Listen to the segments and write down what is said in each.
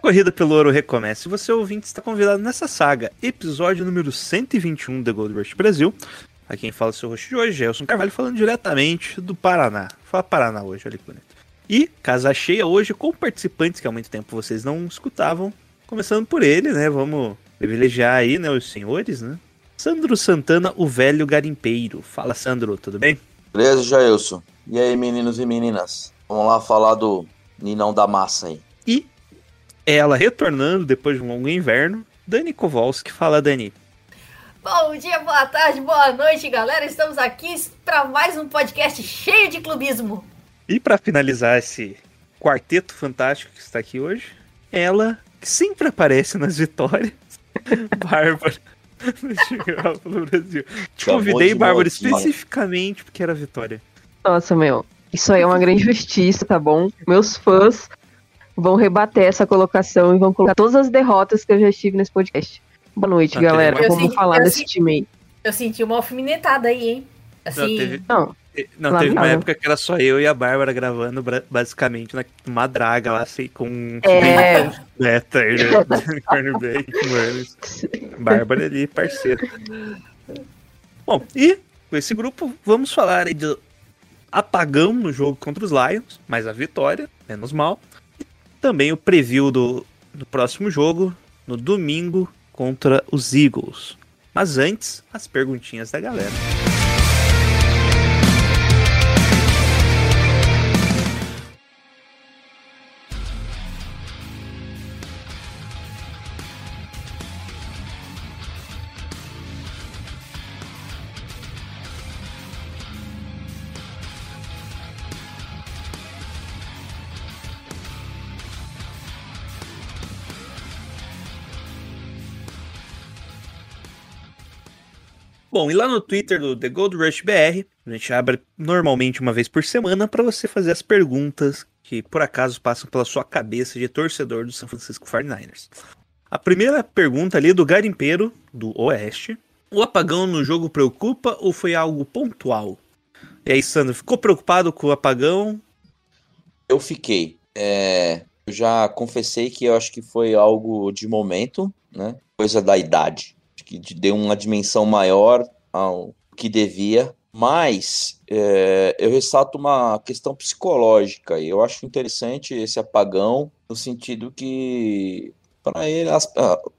Corrida pelo ouro recomeça. E você, ouvinte, está convidado nessa saga, episódio número 121 da Gold Rush Brasil. A quem fala é o seu host de hoje, Gelson Carvalho, falando diretamente do Paraná. Fala Paraná hoje, olha que bonito. E casa cheia hoje com participantes que há muito tempo vocês não escutavam. Começando por ele, né? Vamos privilegiar aí, né, os senhores, né? Sandro Santana, o velho garimpeiro. Fala, Sandro, tudo bem? Beleza, Jailson? E aí, meninos e meninas? Vamos lá falar do Ninão da Massa aí. E ela retornando depois de um longo inverno, Dani Kowalski. Fala, Dani. Bom dia, boa tarde, boa noite, galera. Estamos aqui para mais um podcast cheio de clubismo. E para finalizar esse quarteto fantástico que está aqui hoje, ela que sempre aparece nas vitórias, Bárbara. pelo Brasil. Te convidei, de Bárbara, especificamente porque era vitória. Nossa, meu, isso aí é uma grande injustiça, tá bom? Meus fãs vão rebater essa colocação e vão colocar todas as derrotas que eu já estive nesse podcast. Boa noite, galera. uma- Vamos Eu falar senti- eu desse senti- time aí. Eu senti uma alfinetada aí, hein? Assim, Não, teve, Não, não, teve uma época que era só eu e a Bárbara gravando basicamente na- numa draga lá, assim, com um é. beta, cornerback, mano. Bárbara ali, parceira. Bom, e com esse grupo, vamos falar aí do apagão no jogo contra os Lions, mas a vitória, menos mal. Também o preview do, do próximo jogo, no domingo, contra os Eagles. Mas antes, as perguntinhas da galera. Bom, e lá no Twitter do The Gold Rush BR, a gente abre normalmente uma vez por semana para você fazer as perguntas que por acaso passam pela sua cabeça de torcedor do San Francisco 49ers. A primeira pergunta ali é do garimpeiro do Oeste. O apagão no jogo preocupa ou foi algo pontual? E aí, Sandro, ficou preocupado com o apagão? Eu fiquei. É, eu já confessei que eu acho que foi algo de momento, né? Coisa da idade. Que de- deu uma dimensão maior ao que devia. Mas é, eu ressalto uma questão psicológica. E eu acho interessante esse apagão, no sentido que para ele as-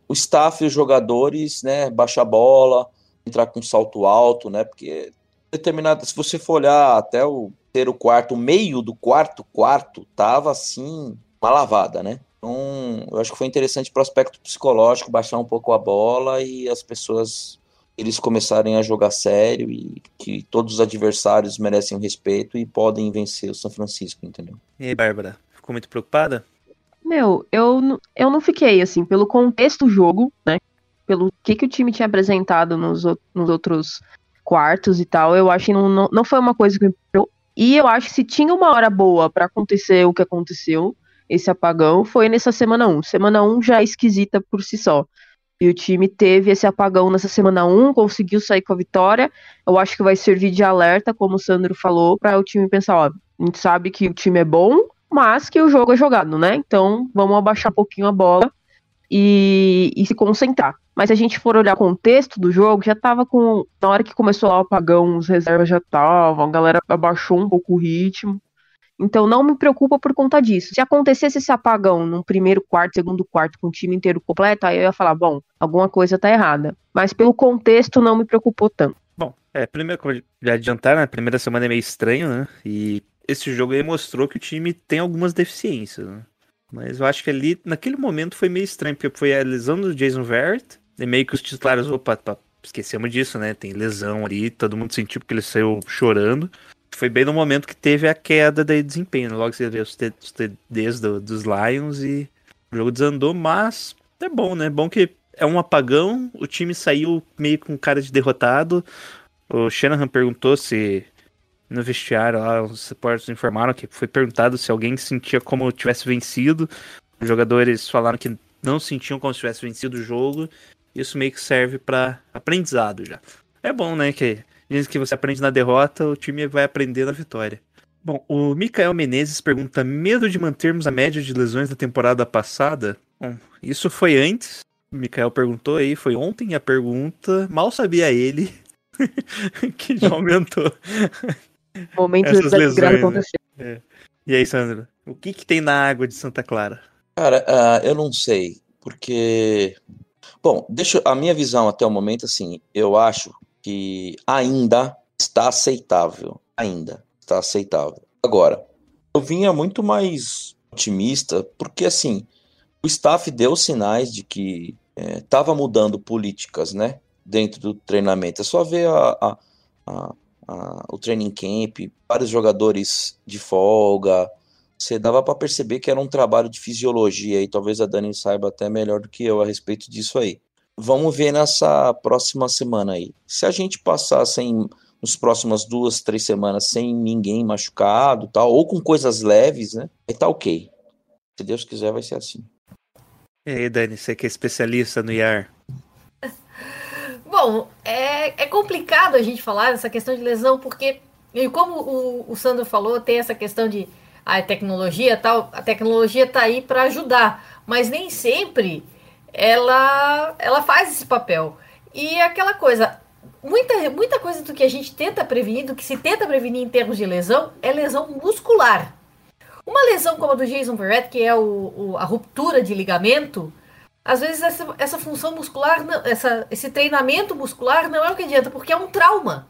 o staff e os jogadores, né, baixar a bola, entrar com salto alto, né? Porque determinada, se você for olhar até o terceiro quarto, o meio do quarto quarto tava assim, uma lavada, né? Então, eu acho que foi interessante para o aspecto psicológico, baixar um pouco a bola e as pessoas eles começarem a jogar sério e que todos os adversários merecem o respeito e podem vencer o São Francisco, entendeu? E aí, Bárbara, ficou muito preocupada? Meu, eu, eu não fiquei, assim, pelo contexto do jogo, né? Pelo que, que o time tinha apresentado nos, nos outros quartos e tal, eu acho que não, não, não foi uma coisa que me preocupou. E eu acho que se tinha uma hora boa pra acontecer o que aconteceu, esse apagão, foi nessa semana 1. Semana 1 já é esquisita por si só. E o time teve esse apagão nessa semana 1, conseguiu sair com a vitória. Eu acho que vai servir de alerta, como o Sandro falou, para o time pensar, ó, a gente sabe que o time é bom, mas que o jogo é jogado, né? Então vamos abaixar um pouquinho a bola e, e se concentrar. Mas se a gente for olhar o contexto do jogo, já tava com. Na hora que começou lá o apagão, os reservas já estavam, a galera abaixou um pouco o ritmo. Então não me preocupa por conta disso. Se acontecesse esse apagão no primeiro quarto, segundo quarto, com o time inteiro completo, aí eu ia falar, bom, alguma coisa tá errada. Mas pelo contexto não me preocupou tanto. Bom, é, primeiro, como já adiantaram, né, primeira semana é meio estranho, né? E esse jogo aí mostrou que o time tem algumas deficiências, né? Mas eu acho que ali, naquele momento, foi meio estranho, porque foi a lesão do Jason Verrett, e meio que os titulares, opa, pá, esquecemos disso, né? Tem lesão ali, todo mundo sentiu porque ele saiu chorando. Foi bem no momento que teve a queda de desempenho, né? logo você vê os TDs do- dos Lions e o jogo desandou, mas é bom, né? É bom que é um apagão, o time saiu meio com cara de derrotado. O Shanahan perguntou se no vestiário lá, os repórteres informaram que foi perguntado se alguém sentia como tivesse vencido. Os jogadores falaram que não sentiam como se tivesse vencido o jogo. Isso meio que serve para aprendizado já. É bom, né? Que diz que você aprende na derrota, o time vai aprender na vitória. Bom, o Mikael Menezes pergunta: medo de mantermos a média de lesões da temporada passada? Bom, isso foi antes. O Mikael perguntou aí, foi ontem a pergunta. Mal sabia ele que já aumentou. Momentos Essas lesões, né? acontecer. E aí, Sandro? O que, que tem na água de Santa Clara? Cara, ah, eu não sei, porque. Bom, deixa a minha visão até o momento, assim, eu acho que ainda está aceitável. Ainda está aceitável. Agora, eu vinha muito mais otimista, porque assim, o staff deu sinais de que estava mudando políticas, né? Dentro do treinamento. É só ver a, a- a- a- o training camp, vários jogadores de folga. Você dava para perceber que era um trabalho de fisiologia e talvez a Dani saiba até melhor do que eu a respeito disso aí. Vamos ver nessa próxima semana aí. Se a gente passar sem, nos próximas duas, três semanas sem ninguém machucado, tal, ou com coisas leves, né? Aí tá ok. Se Deus quiser, vai ser assim. E aí, Dani, você que é especialista no IAR? Bom, é, é complicado a gente falar dessa questão de lesão, porque, e como o, o Sandro falou, tem essa questão de a tecnologia e tal, a tecnologia tá aí para ajudar, mas nem sempre ela, ela faz esse papel. E é aquela coisa, muita, muita coisa do que a gente tenta prevenir, do que se tenta prevenir em termos de lesão, é lesão muscular. Uma lesão como a do Jason Verrett, que é o, o- a ruptura de ligamento, às vezes essa, essa função muscular, essa, esse treinamento muscular não é o que adianta, porque é um trauma.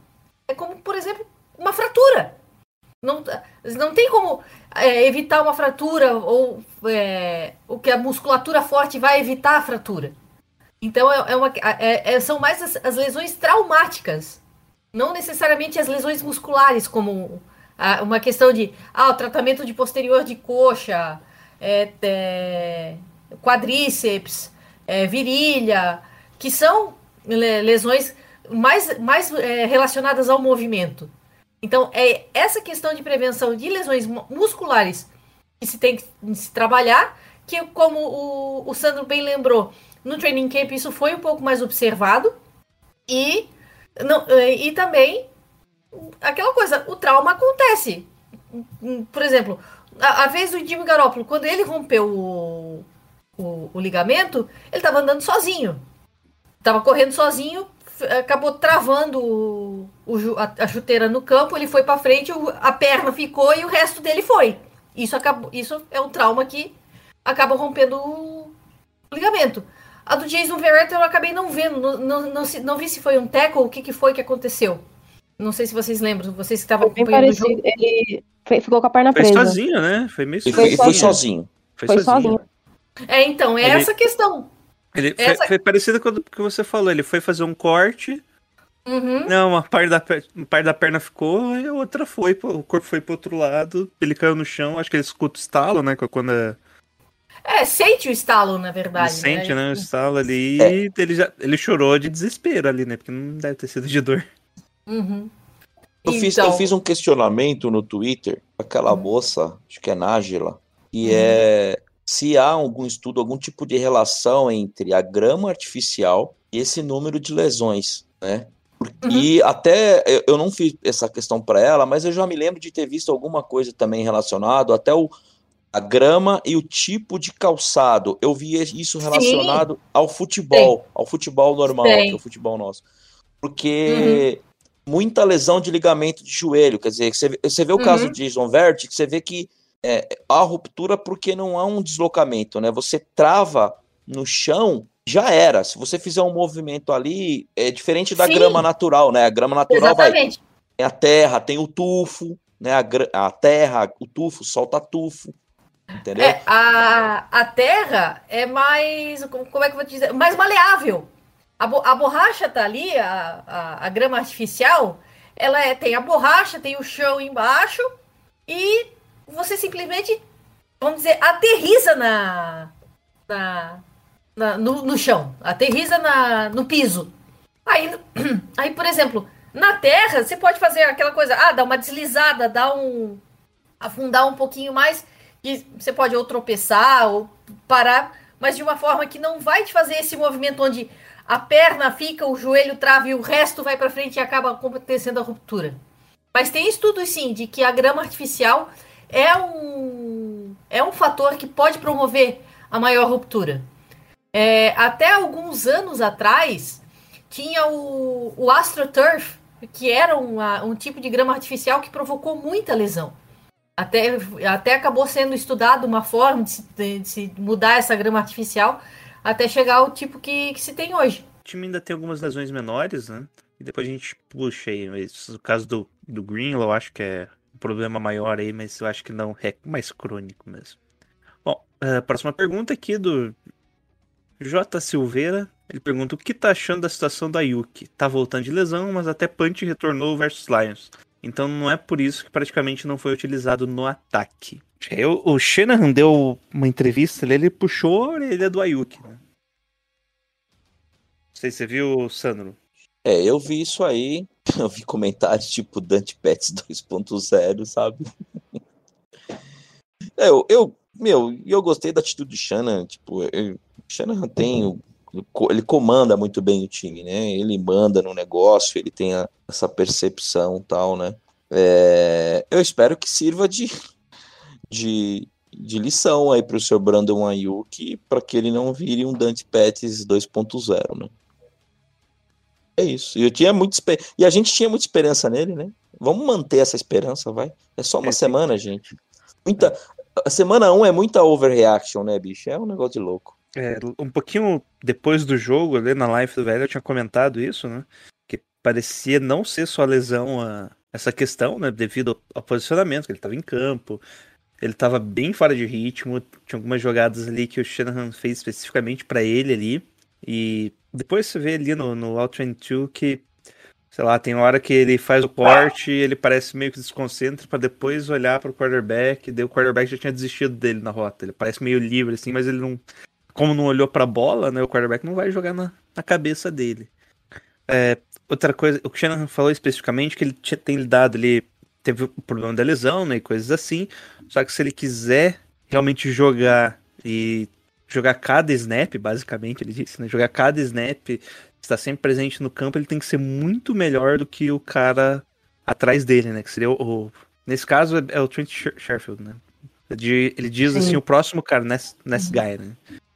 É como, por exemplo, uma fratura. Não, não tem como é, evitar uma fratura ou é, o que a musculatura forte vai evitar a fratura. Então é, é uma, é- é- são mais as, as lesões traumáticas, não necessariamente as lesões musculares, como ah, uma questão de ah, o tratamento de posterior de coxa, é, quadríceps, virilha, que são le- lesões mais, mais relacionadas ao movimento. Então, é essa questão de prevenção de lesões mu- musculares que se tem que se trabalhar, que como o, o Sandro bem lembrou, no training camp isso foi um pouco mais observado, e, não, é, e também aquela coisa, o trauma acontece. Por exemplo, a, a vez do Jimmy Garoppolo, quando ele rompeu o, o, o ligamento, ele estava andando sozinho. Estava correndo sozinho, acabou travando o, o a, a chuteira no campo, ele foi para frente, o- a perna ficou e o resto dele foi. Isso, acabou, isso é um trauma que acaba rompendo o ligamento. A do Jason Verrett eu acabei não vendo, não, não, não, se- não vi se foi um tackle, o que, que foi que aconteceu. Não sei se vocês lembram, vocês que estavam Foi bem acompanhando o jogo. Ele ficou com a perna Foi presa. sozinho, né? Foi meio Ele Foi foi, foi sozinho. sozinho. Foi, Foi sozinho. sozinho. É, então, é Ele- essa questão. Ele foi, Essa- foi parecido com o que você falou. Ele foi fazer um corte. Uhum. Não, uma parte da, uma parte da perna ficou e a outra foi. O corpo foi pro outro lado. Ele caiu no chão. Acho que ele escuta o estalo, né? Quando é- É, sente o estalo, na ele verdade. sente, né? O estalo ali. É. E ele, já, ele chorou de desespero ali, né? Porque não deve ter sido de dor. Uhum. Eu, fiz, Então- eu fiz um questionamento no Twitter, aquela moça, acho que é Nájila, que Uhum. é se há algum estudo, algum tipo de relação entre a grama artificial e esse número de lesões, né? Uhum. E até eu- não fiz essa questão para ela, mas eu já me lembro de ter visto alguma coisa também relacionado até o a grama e o tipo de calçado. Eu vi isso relacionado ao futebol, ao futebol normal, que é o futebol nosso. Porque muita lesão de ligamento de joelho, quer dizer, você, vê- você vê o caso Uhum. de Jason Vert, que você vê que é, há ruptura porque não há um deslocamento, né? Você trava no chão, já era. Se você fizer um movimento ali, é diferente da Sim. grama natural, né? A grama natural vai Exatamente. tem a terra, tem o tufo, né? A, a terra, o tufo, solta tufo. Entendeu? É, a, a terra é mais. Como como é que eu vou te dizer? Mais maleável. A, bo- a borracha tá ali, a, a, a grama artificial, ela é- tem a borracha, tem o chão embaixo, e você simplesmente, vamos dizer, aterriza na, na, na- no, no chão, aterriza na, no piso. Aí, aí, por exemplo, na terra, você pode fazer aquela coisa, ah, dar uma deslizada, dar um. afundar um pouquinho mais, e você pode ou tropeçar ou parar, mas de uma forma que não vai te fazer esse movimento onde a perna fica, o joelho trava e o resto vai para frente e acaba acontecendo a ruptura. Mas tem estudos sim de que a grama artificial é um é um fator que pode promover a maior ruptura. É, até alguns anos atrás tinha o, o AstroTurf, que era uma- um tipo de grama artificial que provocou muita lesão. Até, até acabou sendo estudado uma forma de se, de se mudar essa grama artificial até chegar ao tipo que, que se tem hoje. O time ainda tem algumas lesões menores, né? E depois a gente puxa aí. Mas caso do, do Greenlaw, acho que é um problema maior aí, mas eu acho que não é mais crônico mesmo. Bom, a próxima pergunta aqui do J. Silveira. Ele pergunta o que tá achando da situação da Yuki. Tá voltando de lesão, mas até Punch retornou versus Lions. Então não é por isso que praticamente não foi utilizado no ataque. Aí o, o Shanahan deu uma entrevista ali, ele puxou a orelha do Ayuki, né? Não sei se você viu, Sandro. É, eu vi isso aí. Eu vi comentários tipo Dante Pets 2.0, sabe? É, eu, eu, meu, e eu gostei da atitude do Shannon. Tipo, eu- o Shannon tem. Ele comanda muito bem o time, né? Ele manda no negócio, ele tem a- essa percepção tal, né? É, eu espero que sirva de, de, de lição aí para o seu Brandon Ayuk, para que ele não vire um Dante Pets 2.0, né? É isso. E eu tinha muito e a gente tinha muita esperança nele, né? Vamos manter essa esperança, vai. É só uma É, sim. semana, gente. Muita a semana 1 é muita overreaction, né, bicho? É um negócio de louco. É, um pouquinho depois do jogo, ali na live do velho, eu tinha comentado isso, né? Que parecia não ser só lesão a essa questão, né? Devido ao, posicionamento, que ele estava em campo, ele estava bem fora de ritmo, tinha algumas jogadas ali que o Shanahan fez especificamente para ele ali. E depois você vê ali no, no All 22 que, sei lá, tem hora que ele faz o corte e ele parece meio que desconcentra para depois olhar para o quarterback, daí o quarterback já tinha desistido dele na rota. Ele parece meio livre assim, mas ele não como não olhou pra bola, né, o quarterback não vai jogar na, na cabeça dele. É, outra coisa, o que o Shannon falou especificamente que ele tinha, tem lidado ali, teve o problema da lesão, né, e coisas assim, só que se ele quiser realmente jogar e jogar cada snap, basicamente, ele disse, né, jogar cada snap, estar sempre presente no campo, ele tem que ser muito melhor do que o cara atrás dele, né, que seria o, o- nesse caso é, é o Trent Sherfield, né, De- ele diz Sim. assim, o próximo cara, nesse, nesse guy, né,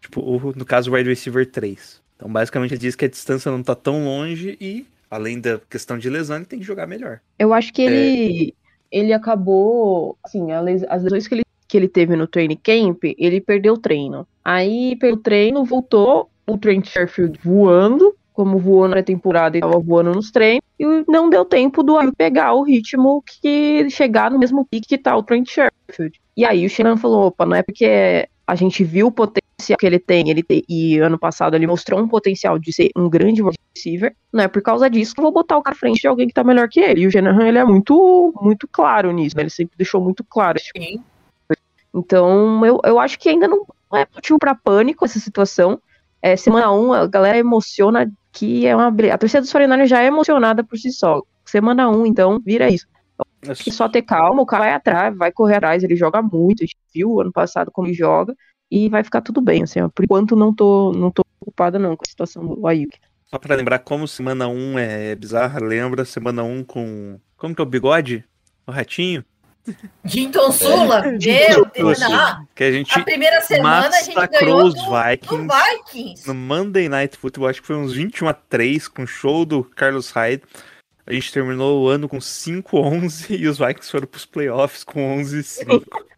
Tipo, o- no caso, o wide receiver 3. Então, basicamente, ele diz que a distância não tá tão longe e, além da questão de lesão, ele tem que jogar melhor. Eu acho que ele, ele acabou, assim, as lesões que ele, que ele teve no training camp, ele perdeu o treino. Aí, pelo treino, voltou o Trent Sherfield voando, como voou na temporada e tava voando nos treinos, e não deu tempo do Ayuk pegar o ritmo que chegar no mesmo pique que tá o Trent Sherfield. E aí o Shannon falou, opa, não é porque a gente viu o potencial que ele tem, ele tem, e ano passado ele mostrou um potencial de ser um grande receiver, não é por causa disso que eu vou botar o cara à frente de alguém que tá melhor que ele. E o Shanahan, ele é muito, muito claro nisso, né? Ele sempre deixou muito claro. tipo então, eu, eu acho que ainda não é motivo pra pânico essa situação. É, semana 1, a galera emociona que é uma. A torcida dos 49 já é emocionada por si só. Semana 1, então, vira isso. Acho que só ter calma, o cara vai atrás, vai correr atrás, ele joga muito, a gente viu ano passado como ele joga, e vai ficar tudo bem, assim, ó. Por enquanto não tô, não tô preocupada não com a situação do Ayuk. Só pra lembrar como semana 1 é bizarra, lembra semana 1 com. Como que é o bigode? O ratinho? Jinton Sula, meu Deus, não. Que a gente A primeira semana a gente ganhou os Vikings. Vikings. No Monday Night Football, acho que foi uns 21 a 3 com o show do Carlos Hyde. A gente terminou o ano com 5-11 e os Vikings foram pros playoffs com 11-5.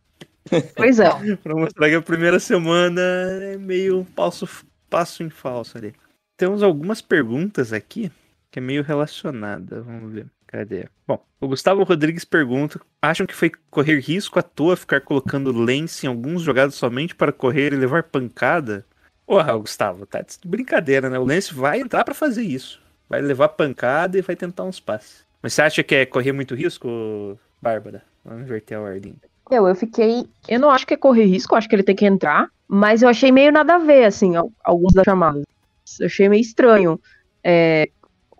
Pois é. pra mostrar que a primeira semana é meio passo, passo em falso ali. Temos algumas perguntas aqui que é meio relacionada. Vamos ver. Cadê? Bom, o Gustavo Rodrigues pergunta: acham que foi correr risco à toa ficar colocando Lance em alguns jogados somente para correr e levar pancada? Porra, Gustavo, tá de brincadeira, né? O Lance vai entrar pra fazer isso. Vai levar pancada e vai tentar uns passes. Mas você acha que é correr muito risco, Bárbara? Vamos inverter a ordem. Eu, eu fiquei. Eu não acho que é correr risco, acho que ele tem que entrar. mas eu achei meio nada a ver, assim, alguns das chamadas. Eu achei meio estranho. É,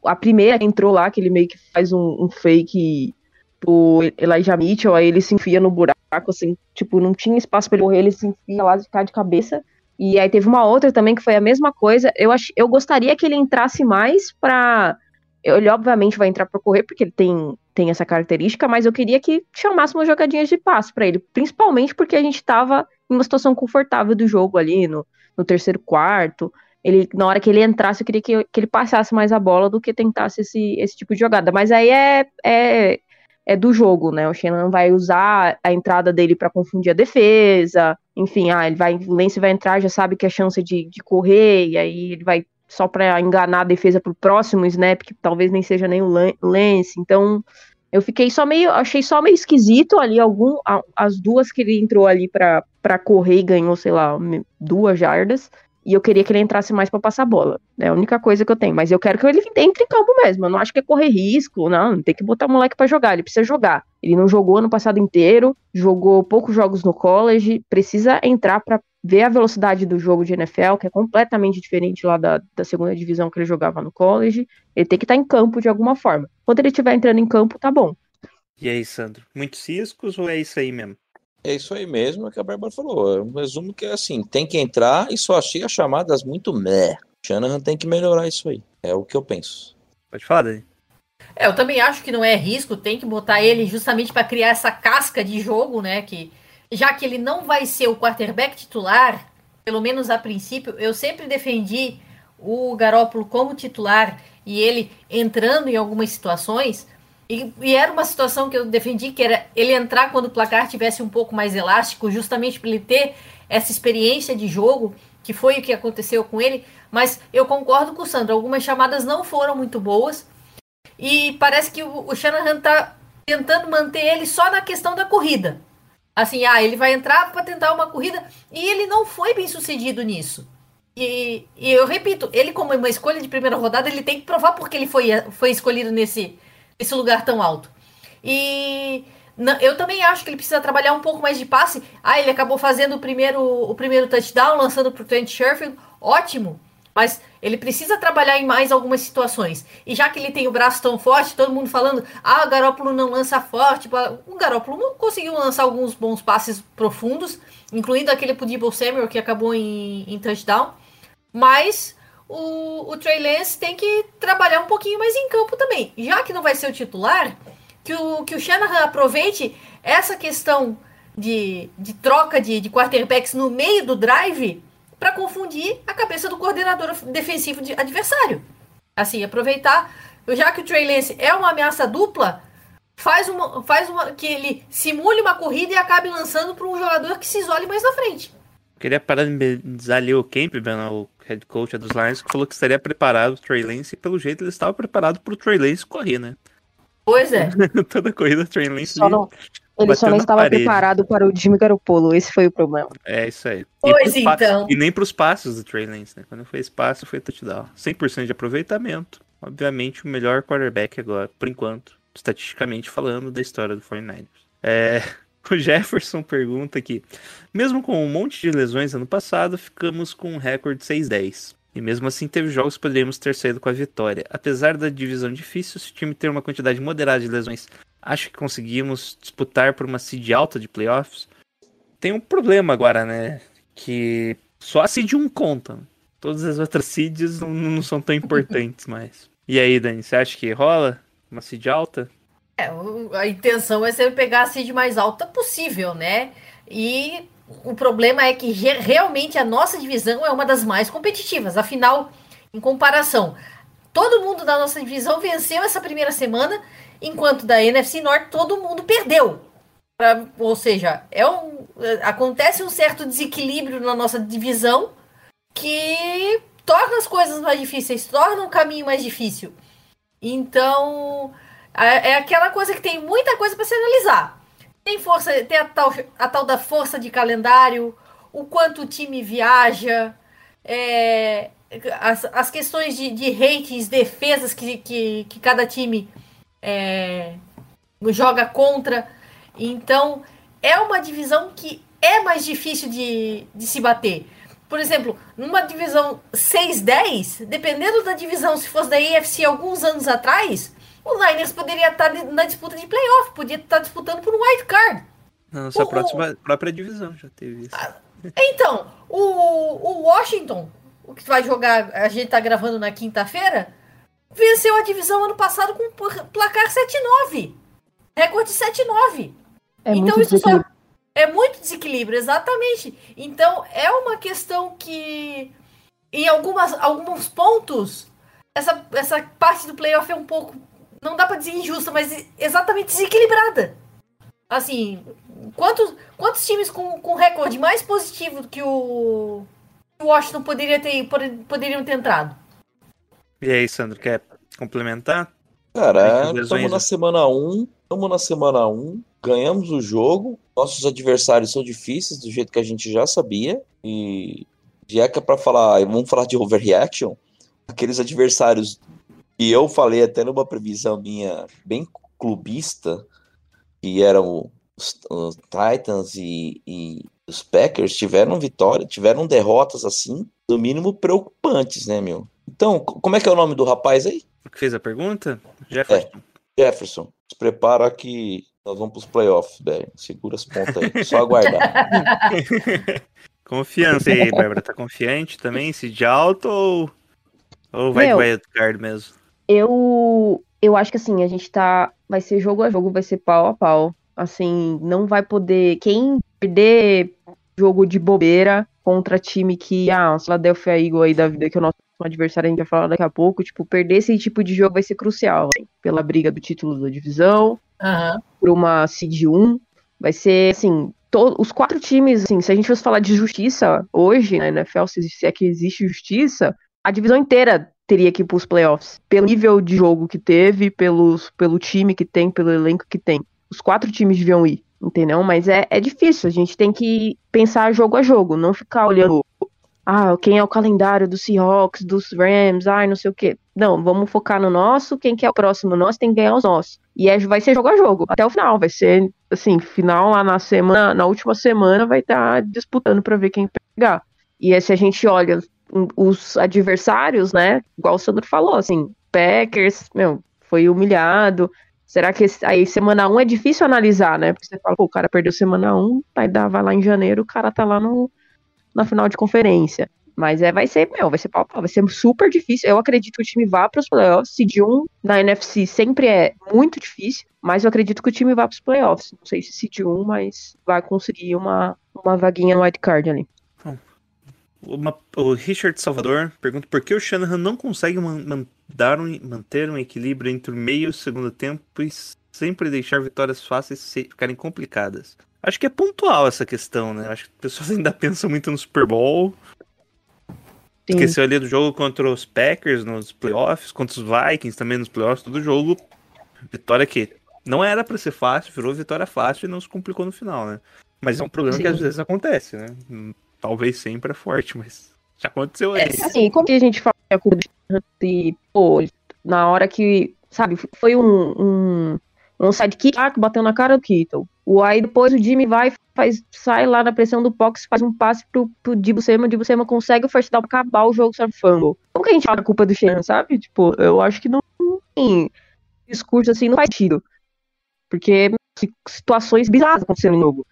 a primeira entrou lá, que ele meio que faz um, um fake pro Elijah Mitchell, aí ele se enfia no buraco, assim, tipo, não tinha espaço para ele morrer, ele se enfia lá, ficar de cabeça. E aí teve uma outra também que foi a mesma coisa. Eu, ach, eu gostaria que ele entrasse mais pra. Ele obviamente vai entrar para correr, porque ele tem, tem essa característica, mas eu queria que chamasse umas jogadinhas de passe para ele, principalmente porque a gente tava em uma situação confortável do jogo ali no, no terceiro quarto. Ele, na hora que ele entrasse, eu queria que, que ele passasse mais a bola do que tentasse esse, esse tipo de jogada. Mas aí é, é, é do jogo, né? O Shannon vai usar a entrada dele para confundir a defesa. Enfim, ah, ele vai, o Lance vai entrar, já sabe que é chance de, de correr, e aí ele vai só para enganar a defesa pro próximo snap, que talvez nem seja nem o Lance. Então, eu fiquei só meio, achei só meio esquisito ali algum as duas que ele entrou ali para correr e ganhou, sei lá, duas jardas. E eu queria que ele entrasse mais para passar bola. É a única coisa que eu tenho. Mas eu quero que ele entre em campo mesmo. Eu não acho que é correr risco. Não, tem que botar o moleque para jogar. Ele precisa jogar. Ele não jogou ano passado inteiro, jogou poucos jogos no college. Precisa entrar para ver a velocidade do jogo de NFL, que é completamente diferente lá da, da segunda divisão que ele jogava no college. Ele tem que estar tá em campo de alguma forma. Quando ele estiver entrando em campo, tá bom. E aí, Sandro? Muitos riscos ou é isso aí mesmo? É isso aí mesmo que a Bárbara falou. É um resumo que é assim, tem que entrar e só achei as chamadas muito meh. Shanahan tem que melhorar isso aí. É o que eu penso. Pode falar, Dani. É, eu também acho que não é risco, tem que botar ele justamente para criar essa casca de jogo, né? Que já que ele não vai ser o quarterback titular, pelo menos a princípio, eu sempre defendi o Garópolo como titular e ele entrando em algumas situações, e, e, era uma situação que eu defendi, que era ele entrar quando o placar tivesse um pouco mais elástico, justamente para ele ter essa experiência de jogo, que foi o que aconteceu com ele. Mas eu concordo com o Sandro, algumas chamadas não foram muito boas. E parece que o, Shanahan está tentando manter ele só na questão da corrida. Assim, ah, ele vai entrar para tentar uma corrida e ele não foi bem sucedido nisso. E, e, eu repito, ele como uma escolha de primeira rodada, ele tem que provar porque ele foi, foi escolhido nesse, esse lugar tão alto. E eu também acho que ele precisa trabalhar um pouco mais de passe. Ah, ele acabou fazendo o primeiro, o primeiro touchdown, lançando para Trent Sherfield. Ótimo. Mas ele precisa trabalhar em mais algumas situações. E já que ele tem o braço tão forte, todo mundo falando, ah, o Garópolo não lança forte. O Garópolo não conseguiu lançar alguns bons passes profundos, incluindo aquele pro Debo Samuel que acabou em, em touchdown. Mas o, o Trey Lance tem que trabalhar um pouquinho mais em campo também. Já que não vai ser o titular, que o, que o Shanahan aproveite essa questão de, de troca de, de quarterbacks no meio do drive para confundir a cabeça do coordenador defensivo de adversário. Assim, aproveitar, já que o Trey Lance é uma ameaça dupla, faz uma, faz uma que ele simule uma corrida e acabe lançando para um jogador que se isole mais na frente. Queria parabenizar ali o Campbell, o head coach dos Lions, que falou que estaria preparado o Trey Lance, e pelo jeito ele estava preparado para o Trey Lance correr, né? Pois é. Toda corrida o Trey Lance só não, ele só não estava parede. preparado para o Jimmy Garoppolo, esse foi o problema. É, isso aí. Pois e então. E nem para os passos do Trey Lance, né? Quando fez passo, foi touchdown. 100% de aproveitamento. Obviamente, o melhor quarterback agora, por enquanto, estatisticamente falando, da história do 49ers. É, o Jefferson pergunta aqui: mesmo com um monte de lesões ano passado, ficamos com um recorde 6-10. E mesmo assim teve jogos que poderíamos ter saído com a vitória. Apesar da divisão difícil, se o time ter uma quantidade moderada de lesões, acho que conseguimos disputar por uma seed alta de playoffs. Tem um problema agora, né? Que só a seed 1 conta. Todas as outras seeds não, não são tão importantes mais. E aí, Dani, você acha que rola uma seed alta? É, a intenção é sempre pegar a seed mais alta possível, né? E o problema é que realmente a nossa divisão é uma das mais competitivas. Afinal, em comparação, todo mundo da nossa divisão venceu essa primeira semana, enquanto da NFC Norte todo mundo perdeu. Pra, ou seja, é um, acontece um certo desequilíbrio na nossa divisão que torna as coisas mais difíceis, torna o caminho mais difícil. Então, é, é aquela coisa que tem muita coisa para se analisar. Tem força, tem a tal, a tal da força de calendário, o quanto o time viaja, é, as, as questões de, de ratings, defesas que, que, que cada time é, joga contra. Então, é uma divisão que é mais difícil de, de se bater. Por exemplo, numa divisão 6-10, dependendo da divisão, se fosse da AFC alguns anos atrás, o Niners poderia estar na disputa de playoff, podia estar disputando por um wild card. Na nossa O- próxima, própria divisão já teve isso. Então, o, o Washington, o que vai jogar, a gente tá gravando na quinta-feira, venceu a divisão ano passado com pla- placar 7-9. Recorde 7-9. É então isso só é muito desequilíbrio, exatamente. Então é uma questão que em algumas, alguns pontos essa, essa parte do playoff é um pouco não dá pra dizer injusta, mas exatamente desequilibrada. Assim, quantos, quantos times com, com recorde mais positivo do que o, que o Washington poderia ter, pod- poderiam ter entrado? E aí, Sandro, quer complementar? Cara, estamos na né? semana 1, estamos na semana 1, ganhamos o jogo, nossos adversários são difíceis do jeito que a gente já sabia, e já que é pra falar, vamos falar de overreaction, aqueles adversários que eu falei até numa previsão minha bem clubista, que eram os, os Titans e, e os Packers, tiveram vitória, tiveram derrotas assim, no mínimo preocupantes, né, meu? Então, co- como é que é o nome do rapaz aí? O que fez a pergunta? Jefferson. Jefferson, se prepara que nós vamos pros playoffs, velho. Segura as pontas aí, só aguardar. Confiança aí, Bárbara. Tá confiante também? Se de alto ou, ou vai Meu. de wild card mesmo? Eu, eu acho que assim, a gente tá. Vai ser jogo a jogo, vai ser pau a pau. Assim, não vai poder. Quem perder jogo de bobeira contra time que. Ah, o Philadelphia Eagle aí da vida, que é o nosso adversário, a gente vai falar daqui a pouco. Tipo, perder esse tipo de jogo vai ser crucial, hein? Pela briga do título da divisão, Aham. por uma seed 1. Vai ser, assim, os quatro times, assim, se a gente fosse falar de justiça hoje na NFL, se, se é que existe justiça, a divisão inteira teria que ir pros playoffs. Pelo nível de jogo que teve, pelos, pelo time que tem, pelo elenco que tem. Os quatro times deviam ir, entendeu? Mas é, é difícil, a gente tem que pensar jogo a jogo, não ficar olhando. Ah, quem é o calendário dos Seahawks, dos Rams, ai, não sei o quê. Não, vamos focar no nosso. Quem que é o próximo nosso tem que ganhar os nossos. E é, vai ser jogo a jogo, até o final. Vai ser, assim, final lá na semana, na última semana vai estar disputando pra ver quem pegar. E aí, se a gente olha um, os adversários, né? Igual o Sandro falou, assim, Packers, meu, foi humilhado. Será que esse- aí semana 1 é difícil analisar, né? Porque você fala, pô, o cara perdeu semana 1, aí dá, vai lá em janeiro, o cara tá lá no, na final de conferência. Mas é, vai ser, meu, vai ser pau, pau, vai ser super difícil. Eu acredito que o time vá para os playoffs. Seed 1 na NFC sempre é muito difícil, mas eu acredito que o time vá para os playoffs. Não sei se seed 1, mas vai conseguir uma, uma vaguinha no wild card ali. Uma- o Richard Salvador pergunta por que o Shanahan não consegue man- um- manter um equilíbrio entre o meio e o segundo tempo e sempre deixar vitórias fáceis se- ficarem complicadas. Acho que é pontual essa questão, né? Acho que as pessoas ainda pensam muito no Super Bowl. Sim. Esqueceu ali do jogo contra os Packers nos playoffs, contra os Vikings também nos playoffs, todo jogo. Vitória que não era pra ser fácil, virou vitória fácil e não se complicou no final, né? Mas é um problema que Sim. às vezes acontece, né? Talvez sempre é forte, mas já aconteceu aí. Assim, como que a gente fala que a culpa do Shanahan e, pô, na hora que, sabe, foi um, um, um sidekick que bateu na cara do Kittle. O, aí depois o Jimmy vai, faz, sai lá na pressão do Pox, faz um passe pro, pro Dibu Sema, o consegue o first down pra acabar o jogo sobre fumble. Como que a gente fala a culpa do Shanahan, sabe? Tipo, eu acho que não tem discurso assim, não faz sentido. Porque si- situações bizarras acontecendo no jogo.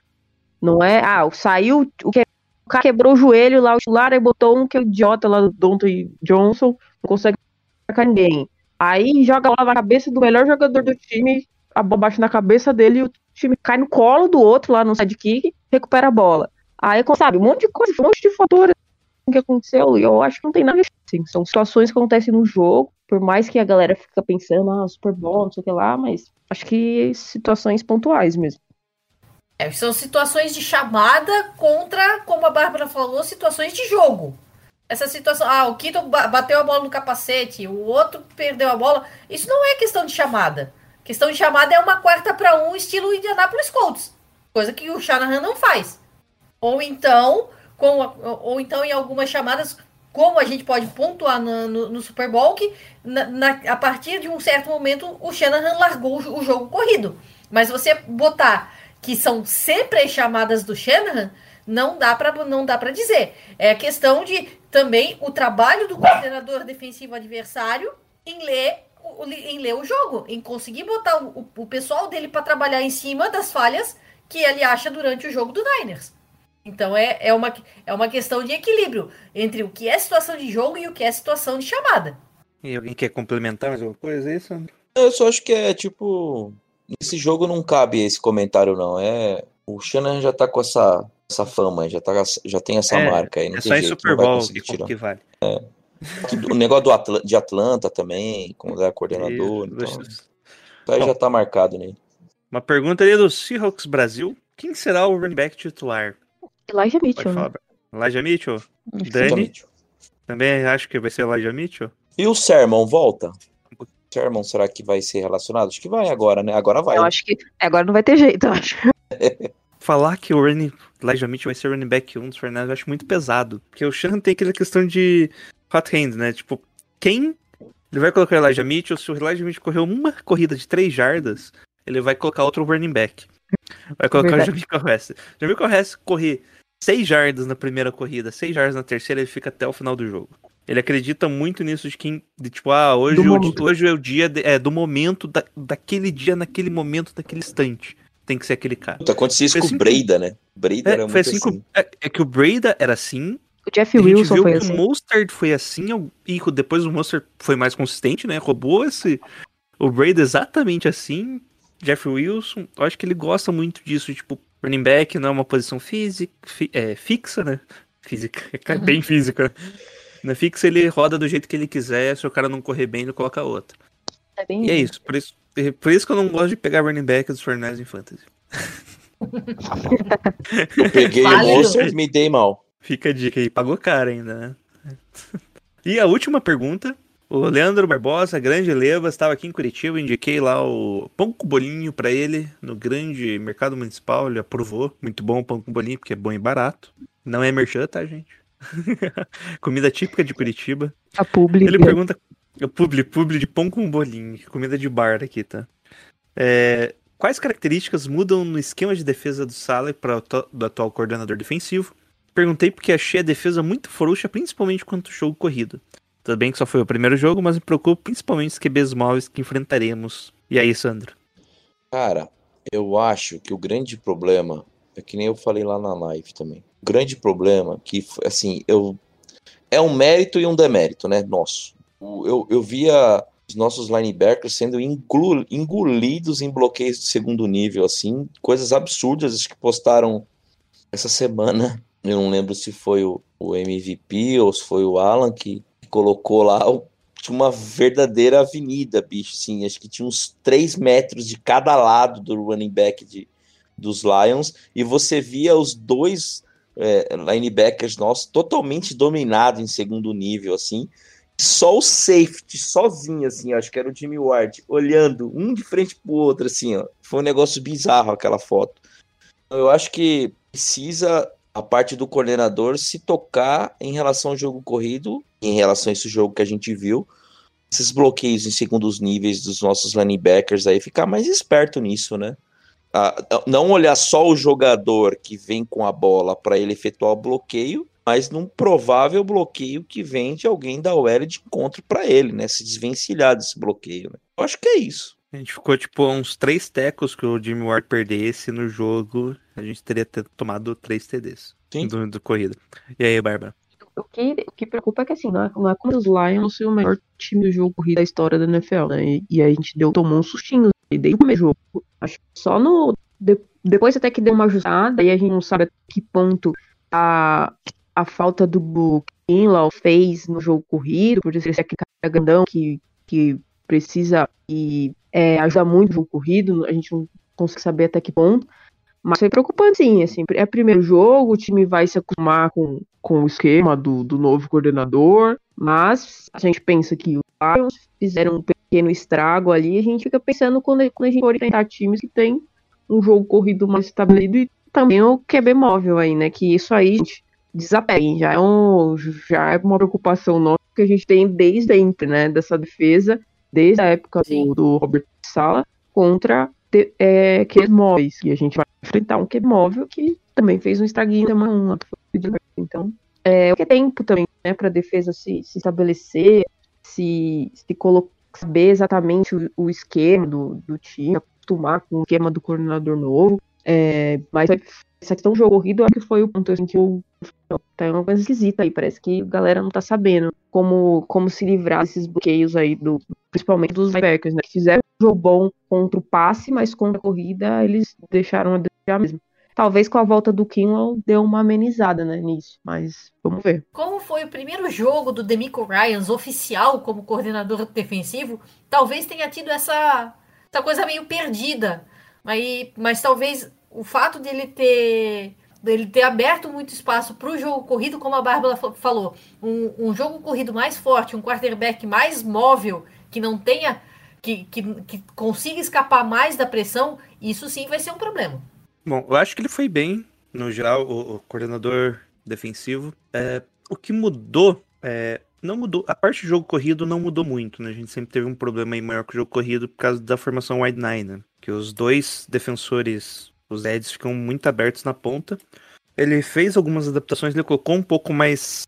Não é, ah, saiu o que o cara quebrou o joelho lá, o titular, aí botou um que é idiota lá do Donta Johnson, não consegue marcar ninguém. Aí joga lá na cabeça do melhor jogador do time, a bola bate na cabeça dele e o time cai no colo do outro lá no sidekick, recupera a bola. Aí, sabe, um monte de coisa, um monte de fatores que aconteceu, e eu acho que não tem nada. Assim, são situações que acontecem no jogo, por mais que a galera fica pensando, ah, Super Bowl, não sei o que lá, mas acho que situações pontuais mesmo. É, são situações de chamada contra, como a Bárbara falou, situações de jogo. Essa situação, ah, o Kito ba- bateu a bola no capacete, o outro perdeu a bola. Isso não é questão de chamada. Questão de chamada é uma quarta para um, estilo Indianapolis Colts. Coisa que o Shanahan não faz. Ou então, com ou então em algumas chamadas, como a gente pode pontuar na- no, no Super Bowl, que na- na- a partir de um certo momento o Shanahan largou o, o jogo corrido. Mas você botar que são sempre as chamadas do Shanahan, não dá para não dá para dizer. É questão de também o trabalho do coordenador defensivo adversário em ler em ler o jogo, em conseguir botar o, o pessoal dele para trabalhar em cima das falhas que ele acha durante o jogo do Niners. Então é, é, uma, é uma questão de equilíbrio entre o que é situação de jogo e o que é situação de chamada. E alguém quer complementar mais alguma coisa aí, Sandro? Eu só acho que é tipo. Nesse jogo não cabe esse comentário, não. É. O Shannon já tá com essa, essa fama, já, tá, já tem essa É, marca aí. Não É tem só em jeito, Super não vai Bowl que, que vale. O negócio do Atla- de Atlanta também, como é coordenador. Isso, Então, isso. aí Bom. já tá marcado nele. Uma pergunta ali do Seahawks Brasil. Quem será o running back titular? Elijah Mitchell. falar. né? Elijah Mitchell? Dani? Também acho que vai ser Elijah Mitchell? E o Sermon volta? O Sermon será que vai ser relacionado? Acho que vai agora, né? Agora vai. Eu acho que agora não vai ter jeito, eu acho. Falar que o running, Elijah Mitchell vai ser running back 1 dos Fernandes eu acho muito pesado. Porque o Shannon tem aquela questão de hot hand, né? Tipo, quem ele vai colocar o Elijah Mitchell? Se o Elijah Mitchell correu uma corrida de 3 jardas, ele vai colocar outro running back. Vai colocar Verdade. o Jamico Hess. Jamico Hess correr 6 jardas na primeira corrida, 6 jardas na terceira, ele fica até o final do jogo. Ele acredita muito nisso de quem, de tipo, ah, hoje, o- hoje é o dia de- é, do momento, da, daquele dia, naquele momento, naquele instante. Tem que ser aquele cara. Puta, Acontecia isso Foi com assim o Breida, né? Breida era É, foi muito assim, assim. com- é, é que o Breda era assim. O Jeff A gente Wilson viu foi que assim. o Mostert foi assim. E depois o Mostert foi mais consistente, né? Roubou esse. O Breda exatamente assim. Jeff Wilson, eu acho que ele gosta muito disso. Tipo, running back não é uma posição física, fi- é, fixa, né? Física. É bem física. né? Na fixa ele roda do jeito que ele quiser. Se o cara não correr bem, ele coloca outra. É bem E é isso. Por isso, por isso que eu não gosto de pegar running back dos Fernandes em fantasy. Eu peguei Válido. o moço e me dei mal. Fica a dica aí, pagou caro ainda, né? E a última pergunta. O Leandro Barbosa, grande Leva, estava aqui em Curitiba, indiquei lá o pão com bolinho pra ele no grande mercado municipal, ele aprovou. Muito bom o pão com bolinho, porque é bom e barato. Não é merchan, tá, gente? Comida típica de Curitiba. a pública. Ele pergunta. Eu publi, publi de pão com bolinho, comida de bar aqui, tá? É, quais características mudam no esquema de defesa do Sala para do atual coordenador defensivo? Perguntei porque achei a defesa muito frouxa, principalmente quanto ao jogo corrido. Tudo bem que só foi o primeiro jogo, mas me preocupa principalmente os QBs móveis que enfrentaremos. E aí, Sandro? Cara, eu acho que o grande problema é que nem eu falei lá na live também. O grande problema que, assim, eu é um mérito e um demérito, né? Nosso. Eu, eu via os nossos linebackers sendo engolidos em bloqueios de segundo nível, assim, coisas absurdas que postaram essa semana. Eu não lembro se foi o, o MVP ou se foi o Alan que colocou lá o tinha uma verdadeira avenida, bicho, assim, acho que tinha uns 3 metros de cada lado do running back de, dos Lions, e você via os dois é, linebackers nossos totalmente dominados em segundo nível, assim, só o safety, sozinho, assim, acho que era o Jimmy Ward, olhando um de frente pro outro, assim, ó, foi um negócio bizarro aquela foto. Eu acho que precisa a parte do coordenador se tocar em relação ao jogo corrido, em relação a esse jogo que a gente viu, esses bloqueios em segundos níveis dos nossos linebackers aí, ficar mais esperto nisso, né? Não olhar só o jogador que vem com a bola para ele efetuar o bloqueio, mas num provável bloqueio que vem de alguém da OL de encontro para ele, né? Se desvencilhar desse bloqueio. Né? Eu acho que é isso. A gente ficou tipo uns três tecos que o Jimmy Ward perdesse no jogo. A gente teria ter tomado três TDs Sim. do, do corrida. E aí, Bárbara? O que, o que preocupa é que assim, não é, não é como os Lions ser o melhor time do jogo corrido da história da NFL, né? E, e a gente deu, tomou um sustinho e desde o primeiro jogo. Acho que só no. de- depois até que deu uma ajustada, aí a gente não sabe até que ponto a, a falta do Kinlaw fez no jogo corrido, por ser aquele cara grandão que, que precisa e é, muito no jogo corrido, a gente não consegue saber até que ponto. Mas foi preocupante, sim. Assim, é primeiro jogo, o time vai se acostumar com, com o esquema do, do novo coordenador. Mas a gente pensa que os Lions fizeram um pequeno estrago ali. A gente fica pensando quando, quando a gente for enfrentar times que tem um jogo corrido mais estabelecido e também o QB móvel aí, né? Que isso aí, gente. Já é, um, já é uma preocupação nossa que a gente tem desde sempre, né? Dessa defesa, desde a época do, do Robert Sala contra ter é, QBs móveis. E a gente vai enfrentar um QB móvel que também fez um estraguinho semana 1. Então, é, o que é tempo também, né, para a defesa se, se estabelecer, se, se colocar, saber exatamente o, o esquema do, do time, acostumar com o esquema do coordenador novo. É, mas essa questão do jogo corrido, acho que foi o ponto assim, que eu. Tá uma coisa esquisita aí. Parece que a galera não tá sabendo como, como se livrar desses bloqueios aí, do, principalmente dos linebackers, né? Que fizeram um jogo bom contra o passe, mas contra a corrida eles deixaram a desejar mesmo. Talvez com a volta do Kinlaw deu uma amenizada, né, nisso, mas vamos ver. Como foi o primeiro jogo do Demico Ryans oficial como coordenador defensivo, talvez tenha tido essa, essa coisa meio perdida. Mas, mas talvez o fato de ele ter dele ter aberto muito espaço para o jogo corrido, como a Bárbara falou, um, um, jogo corrido mais forte, um quarterback mais móvel, que não tenha, que, que, que consiga escapar mais da pressão, isso sim vai ser um problema. Bom, eu acho que ele foi bem, no geral, o, o coordenador defensivo. É, o que mudou, é, não mudou, a parte do jogo corrido não mudou muito, né? A gente sempre teve um problema aí maior com o jogo corrido por causa da formação wide nine, né? Que os dois defensores, os Eds, ficam muito abertos na ponta. Ele fez algumas adaptações, ele colocou um pouco mais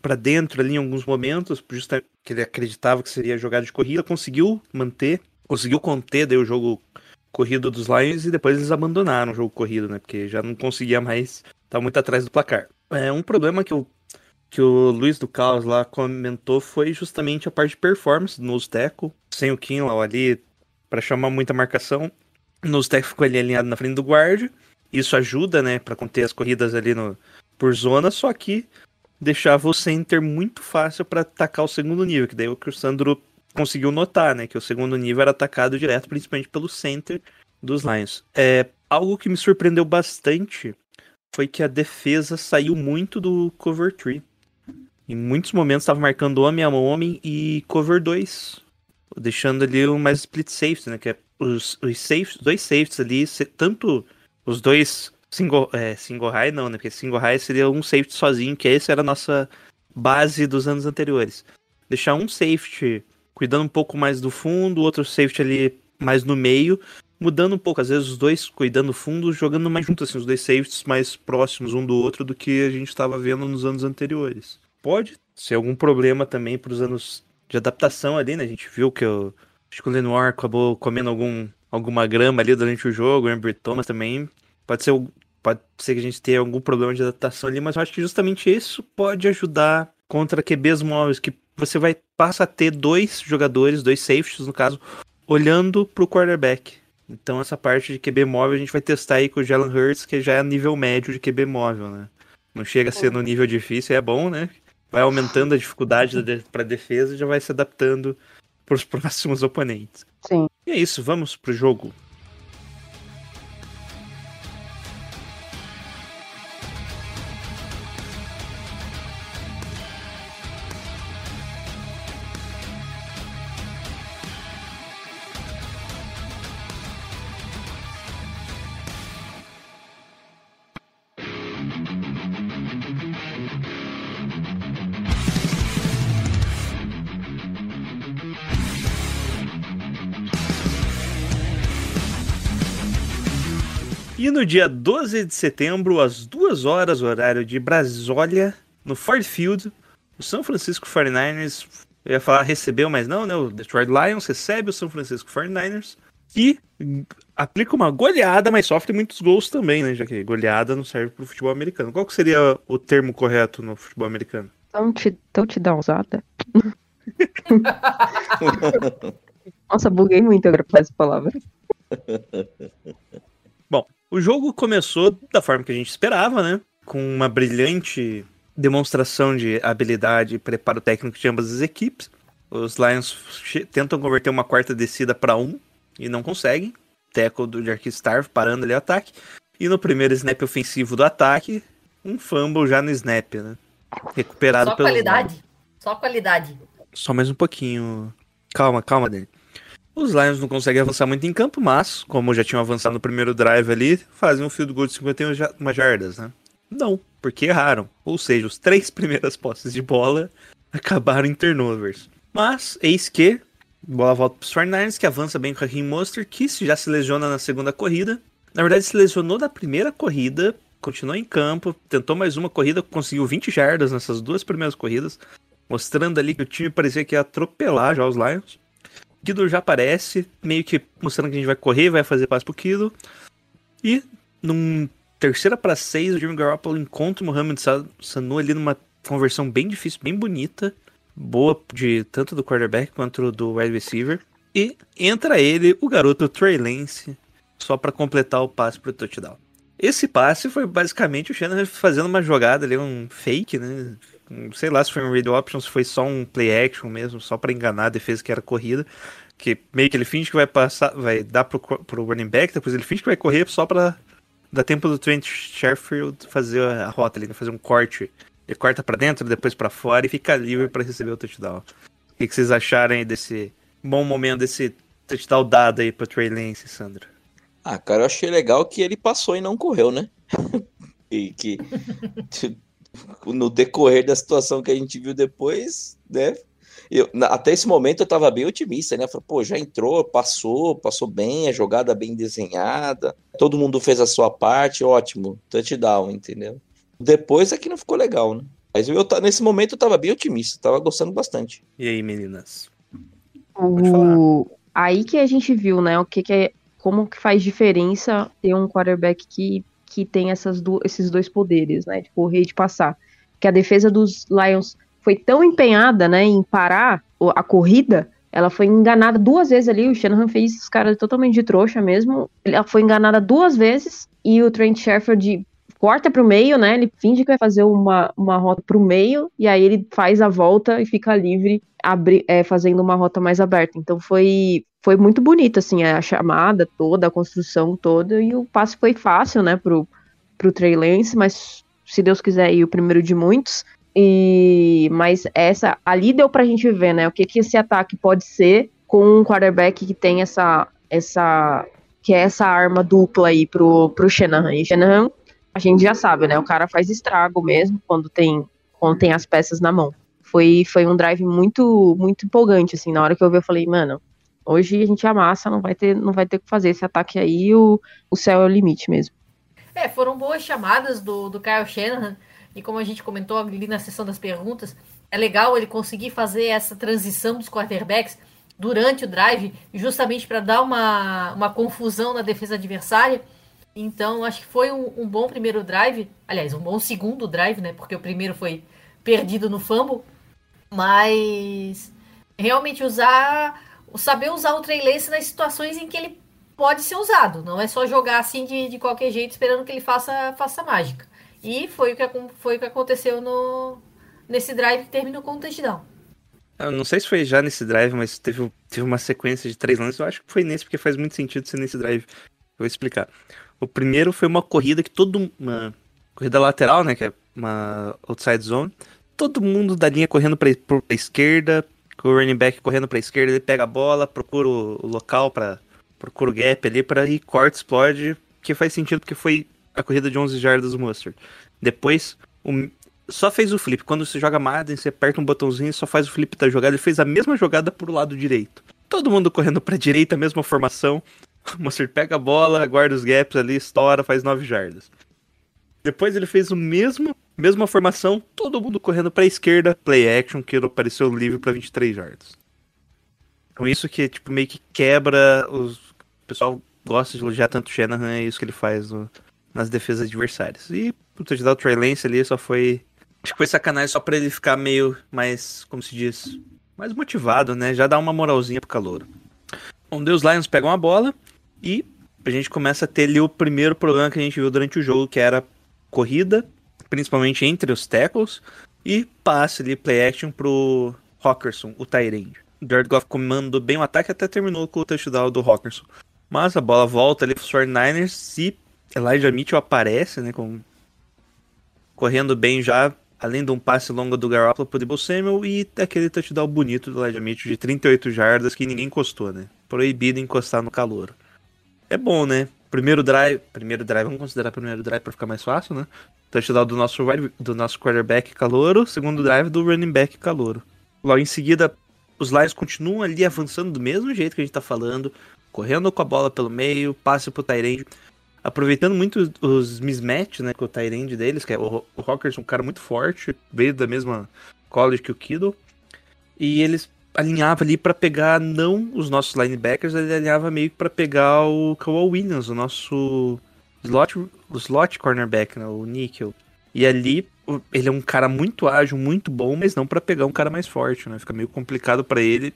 para dentro ali em alguns momentos, justamente que ele acreditava que seria jogada de corrida, conseguiu manter, conseguiu conter daí o jogo corrido dos Lions e depois eles abandonaram o jogo corrido, né? Porque já não conseguia mais estar muito atrás do placar. É, um problema que o, que o Luiz do Caos lá comentou foi justamente a parte de performance do tackle, sem o Kinlaw ali para chamar muita marcação. O nose tackle ficou ali alinhado na frente do guard. Isso ajuda, né, para conter as corridas ali no, por zona, só que deixava o center muito fácil para atacar o segundo nível, que daí o que o Sandro conseguiu notar, né, que o segundo nível era atacado direto, principalmente pelo center dos Lions. É, algo que me surpreendeu bastante foi que a defesa saiu muito do cover 3. Em muitos momentos estava marcando homem a homem e cover 2, deixando ali um mais split safety, né, que é os, os safes, dois safeties ali, tanto os dois single, é, single high não, né, porque single high seria um safety sozinho, que essa era a nossa base dos anos anteriores. Deixar um safety cuidando um pouco mais do fundo, outro safety ali mais no meio, mudando um pouco, às vezes os dois cuidando do fundo, jogando mais juntos, assim, os dois safeties mais próximos um do outro do que a gente estava vendo nos anos anteriores. Pode ser algum problema também para os anos de adaptação ali, né? A gente viu que o, acho que o Lenoir acabou comendo algum, alguma grama ali durante o jogo, o Ambry Thomas também. Pode ser, pode ser que a gente tenha algum problema de adaptação ali, mas eu acho que justamente isso pode ajudar contra QBs móveis que você vai passa a ter dois jogadores, dois safeties no caso, olhando para o quarterback. Então essa parte de QB móvel a gente vai testar aí com o Jalen Hurts, que já é nível médio de QB móvel, né? Não chega a ser no nível difícil, é bom, né? Vai aumentando a dificuldade para defesa e já vai se adaptando para os próximos oponentes. Sim. E é isso, vamos pro jogo. No dia 12 de setembro, às 2 horas, horário de Brasília, no Ford Field, o São Francisco 49ers, eu ia falar recebeu, mas não, né? O Detroit Lions recebe o São Francisco 49ers e aplica uma goleada, mas sofre muitos gols também, né? Já que goleada não serve para o futebol americano. Qual que seria o termo correto no futebol americano? Touchdownzada. Nossa, buguei muito agora para essa palavra. Bom, o jogo começou da forma que a gente esperava, né? Com uma brilhante demonstração de habilidade e preparo técnico de ambas as equipes. Os Lions tentam converter uma quarta descida para um e não conseguem. Teco do Jarky Starve parando ali o ataque. E no primeiro snap ofensivo do ataque, um fumble já no snap, né? Recuperado Só pelo. qualidade. Só qualidade. Só mais um pouquinho. Calma, calma, Dani. Os Lions não conseguem avançar muito em campo, mas, como já tinham avançado no primeiro drive ali, fazem um field goal de 51 jardas, né? Não, porque erraram. Ou seja, os três primeiras posses de bola acabaram em turnovers. Mas, eis que, Bola volta para os 49ers, que avança bem com a Raheem Mostert, que já se lesiona na segunda corrida. Na verdade, se lesionou na primeira corrida, continuou em campo, tentou mais uma corrida, conseguiu 20 jardas nessas duas primeiras corridas, mostrando ali que o time parecia que ia atropelar já os Lions. Kido já aparece, meio que mostrando que a gente vai correr, vai fazer passe pro Kido. E num terceira para seis, o Jimmy Garoppolo encontra o Mohamed Sanu ali numa conversão bem difícil, bem bonita, boa de tanto do quarterback quanto do wide receiver. E entra ele, o garoto Trey Lance, só para completar o passe pro touchdown. Esse passe foi basicamente o Shannon fazendo uma jogada ali, um fake, né? Sei lá se foi um read option, se foi só um play action mesmo, só para enganar a defesa que era corrida. Que meio que ele finge que vai passar, vai dar pro, pro running back, depois ele finge que vai correr só pra dar tempo do Trent Sherfield fazer a rota ali, né? fazer um corte. Ele corta para dentro, depois para fora e fica livre para receber o touchdown. O que, que vocês acharem desse bom momento, desse touchdown dado aí pro Trey Lance, Sandro? Ah, cara, eu achei legal que ele passou e não correu, né? e que no decorrer da situação que a gente viu depois, né? Eu, até esse momento eu tava bem otimista, né? Falei, pô, já entrou, passou, passou bem, a jogada bem desenhada, todo mundo fez a sua parte, ótimo, touchdown, entendeu? Depois é que não ficou legal, né? Mas eu, nesse momento eu tava bem otimista, tava gostando bastante. E aí, meninas? O... Aí que a gente viu, né, o que, que é como que faz diferença ter um quarterback que, que tem essas do, esses dois poderes, né? De correr e de passar. Que a defesa dos Lions foi tão empenhada, né, em parar a corrida, ela foi enganada duas vezes ali. O Shanahan fez os caras totalmente de trouxa mesmo. Ela foi enganada duas vezes e o Trent Sherford corta para o meio, né? Ele finge que vai fazer uma, uma rota o meio e aí ele faz a volta e fica livre, abri, é, fazendo uma rota mais aberta. Então foi foi muito bonito, assim, a chamada toda, a construção toda, e o passe foi fácil, né, pro, pro Trey Lance, mas se Deus quiser ir o primeiro de muitos. E mas essa ali deu pra gente ver, né, o que que esse ataque pode ser com um quarterback que tem essa essa que é essa arma dupla aí pro pro Shanahan. E Shanahan, a gente já sabe, né, o cara faz estrago mesmo quando tem quando tem as peças na mão. Foi foi um drive muito muito empolgante assim, na hora que eu vi eu falei, mano, Hoje a gente amassa, não vai ter, não vai ter que fazer esse ataque aí, o, o céu é o limite mesmo. É, foram boas chamadas do, do Kyle Shanahan, e como a gente comentou ali na sessão das perguntas, é legal ele conseguir fazer essa transição dos quarterbacks durante o drive, justamente para dar uma, uma confusão na defesa adversária. Então, acho que foi um, um, bom primeiro drive. Aliás, um bom segundo drive, né? Porque o primeiro foi perdido no fumble. Mas realmente usar saber usar o Trey nas situações em que ele pode ser usado. Não é só jogar assim de, de qualquer jeito esperando que ele faça, faça mágica. E foi o que, foi o que aconteceu no, nesse drive que terminou com o touchdown. Eu não sei se foi já nesse drive, mas teve, teve uma sequência de três lances. Eu acho que foi nesse, porque faz muito sentido ser nesse drive. Eu vou explicar. O primeiro foi uma corrida que todo. Uma corrida lateral, né? Que é uma outside zone. Todo mundo da linha correndo pra, pra esquerda, com o running back correndo para a esquerda, ele pega a bola, procura o local para procura o gap ali para ir corta, explode, que faz sentido porque foi a corrida de 11 jardas do Mustard. Depois, o, só fez o flip. Quando você joga Madden, você aperta um botãozinho e só faz o flip da jogada. Ele fez a mesma jogada pro lado direito. Todo mundo correndo pra direita, mesma formação. O Mustard pega a bola, guarda os gaps ali, estoura, faz 9 jardas. Depois ele fez o mesmo Mesma formação, todo mundo correndo para a esquerda, play action, que apareceu livre para 23 yards. Então isso que tipo meio que quebra os o pessoal gosta de elogiar tanto o Shanahan, é isso que ele faz no... nas defesas adversárias. E o touchdown do Trey Lance ali só foi acho que foi sacanagem só para ele ficar meio mais, como se diz, mais motivado, né? Já dá uma moralzinha pro calor. Bom, Deus Lions pegam a bola e a gente começa a ter ali o primeiro problema que a gente viu durante o jogo, que era corrida principalmente entre os tackles, e passe ali, play action pro Hawkerson, o Tyrande. Jared Goff comandou bem o ataque até terminou com o touchdown do Hawkerson. Mas a bola volta ali pros 49ers e Elijah Mitchell aparece, né, com... correndo bem já, além de um passe longo do Garoppolo pro Debo Samuel e aquele touchdown bonito do Elijah Mitchell de 38 jardas que ninguém encostou, né? Proibido encostar no calor. É bom, né? Primeiro drive, primeiro drive, vamos considerar primeiro drive para ficar mais fácil, né? Touchdown do nosso, do nosso quarterback calouro, segundo drive do running back calouro. Logo em seguida, os Lions continuam ali avançando do mesmo jeito que a gente tá falando, correndo com a bola pelo meio, passe pro Tyrande, aproveitando muito os mismatch, né, com o Tyrande deles, que é o, o Rockers, um cara muito forte, veio da mesma college que o Kiddle, e eles alinhavam ali para pegar não os nossos linebackers, ele alinhava meio que para pegar o Kawhi Williams, o nosso slot, o slot cornerback, né, o Nickel. E ali ele é um cara muito ágil, muito bom, mas não para pegar um cara mais forte, né? Fica meio complicado para ele.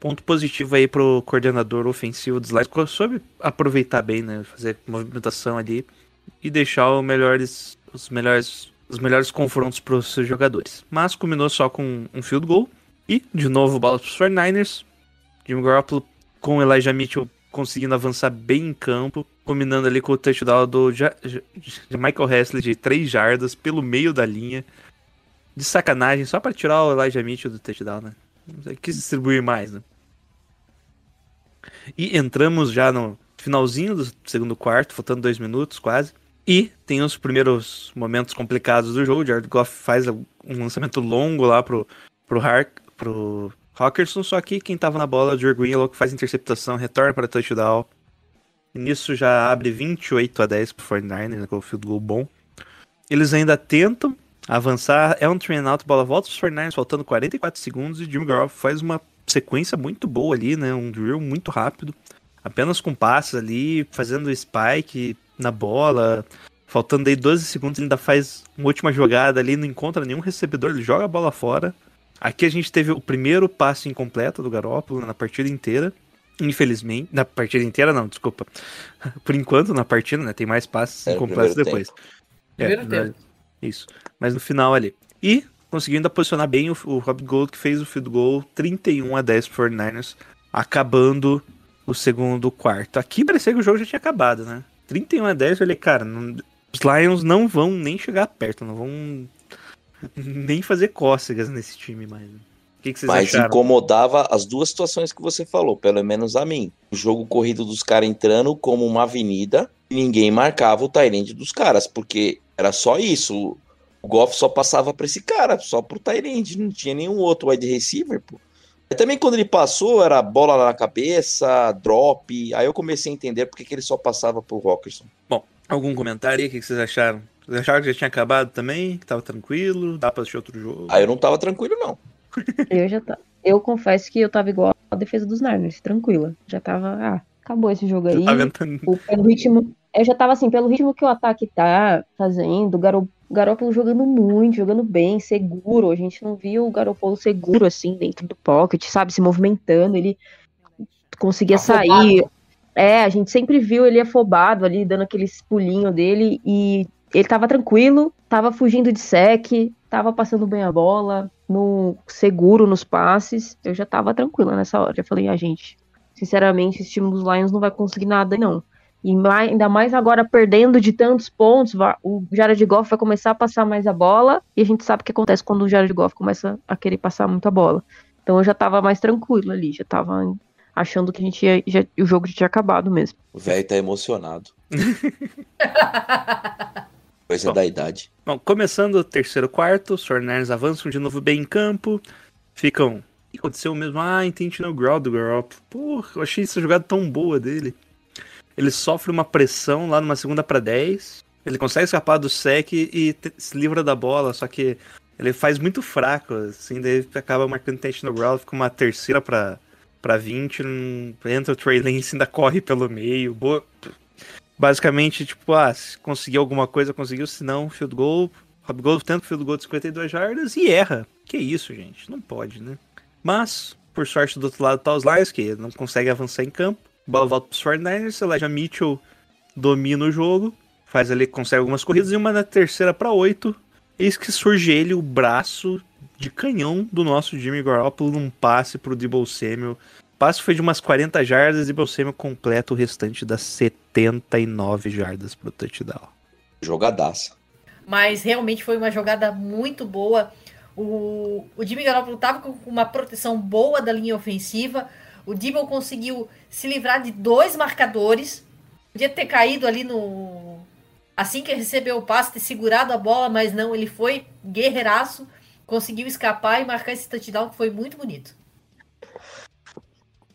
Ponto positivo aí pro coordenador ofensivo dos Lions, soube aproveitar bem, né? Fazer movimentação ali e deixar os melhores, os melhores, os melhores confrontos para os seus jogadores. Mas combinou só com um field goal e de novo bola para os 49ers. Jimmy Garoppolo com Elijah Mitchell conseguindo avançar bem em campo, combinando ali com o touchdown do ja de Michael Hesley de 3 jardas pelo meio da linha. De sacanagem, só para tirar o Elijah Mitchell do touchdown, né? Quis distribuir mais, né? E entramos já no finalzinho do segundo quarto, faltando dois minutos quase. E tem os primeiros momentos complicados do jogo. O Jared Goff faz um lançamento longo lá pro, pro, Hark, pro Hawkinson, só que quem tava na bola, o Drew Greenlow, que faz interceptação, retorna para touchdown. E nisso já abre 28 a 10 pro 49ers, né, com o field goal bom. Eles ainda tentam avançar, é um train out, bola volta pros 49ers, faltando 44 segundos, e Jimmy Garoppolo faz uma sequência muito boa ali, né, um drill muito rápido, apenas com passes ali, fazendo spike na bola, faltando aí 12 segundos, ele ainda faz uma última jogada ali, não encontra nenhum recebedor, ele joga a bola fora, Aqui a gente teve o primeiro passe incompleto do Garópolo na partida inteira. Infelizmente. Na partida inteira, não, desculpa. Por enquanto, na partida, né? Tem mais passes é, incompletos depois. É, tempo. Isso. Mas no final ali. E conseguindo posicionar bem o, o Rob Gold, que fez o field goal 31 a 10 por 49ers, acabando o segundo quarto. Aqui parecia que o jogo já tinha acabado, né? 31 a 10, eu falei, cara, não, os Lions não vão nem chegar perto, não vão nem fazer cócegas nesse time mais. O que, que Mas acharam? incomodava as duas situações que você falou, pelo menos a mim. O jogo corrido dos caras entrando como uma avenida e ninguém marcava o Tyrande dos caras, porque era só isso. O Goff só passava para esse cara, só pro Tyrande, não tinha nenhum outro wide receiver, pô. E também quando ele passou, era bola na cabeça, drop. Aí eu comecei a entender porque que ele só passava pro Rockerson. Bom, algum comentário aí? O que vocês acharam? Vocês acharam que já tinha acabado também? Que tava tranquilo? Dá pra assistir outro jogo? Aí eu não tava tranquilo, não. Eu já tá. Eu confesso que eu tava igual a defesa dos Niners, tranquila. Já tava, ah, acabou esse jogo aí. Tá? O, pelo ritmo, eu já tava assim, pelo ritmo que o ataque tá fazendo, o Garo, Garoppolo jogando muito, jogando bem, seguro. A gente não viu o Garoppolo seguro assim dentro do pocket, sabe, se movimentando, ele conseguia afobado. sair. É, a gente sempre viu ele afobado ali, dando aqueles pulinhos dele e ele tava tranquilo, tava fugindo de sec, tava passando bem a bola, no seguro nos passes. Eu já tava tranquila nessa hora. Já falei, a ah, gente, sinceramente, esse time dos Lions não vai conseguir nada, não. E mais, ainda mais agora perdendo de tantos pontos, o Jared Goff vai começar a passar mais a bola, e a gente sabe o que acontece quando o Jared Goff começa a querer passar muita bola. Então eu já tava mais tranquilo ali, já tava achando que a gente ia, já, o jogo já tinha acabado mesmo. O velho tá emocionado. Coisa bom, da idade. Bom, começando o terceiro quarto, os Forners avançam de novo bem em campo. Ficam. E aconteceu mesmo? Ah, intentional growl do Garoppolo. Porra, eu achei essa jogada tão boa dele. Ele sofre uma pressão lá numa segunda para 10. Ele consegue escapar do sec e se livra da bola, só que ele faz muito fraco, assim, daí acaba marcando intentional growl, fica uma terceira para para 20, entra o Trey Lance ainda corre pelo meio. Boa, basicamente, tipo, ah, se conseguir alguma coisa, conseguiu, se não, field goal. Rob Gold tenta o field goal de 52 jardas e erra. Que isso, gente, não pode, né? Mas, por sorte do outro lado tá os Lions, que não consegue avançar em campo. Bola volta pros 49ers, Elijah Mitchell domina o jogo, faz ali, consegue algumas corridas e uma na terceira para oito. Eis que surge ele, o braço de canhão do nosso Jimmy Garoppolo num passe pro Debo Samuel passe foi de umas 40 jardas e Belcema completa o restante das 79 jardas pro touchdown. Jogadaça. Mas realmente foi uma jogada muito boa. O, o Jimmy Garoppolo estava com uma proteção boa da linha ofensiva. O Dibble conseguiu se livrar de dois marcadores. Podia ter caído ali no. Assim que recebeu o passe, ter segurado a bola, mas não, ele foi guerreiraço. Conseguiu escapar e marcar esse touchdown que foi muito bonito.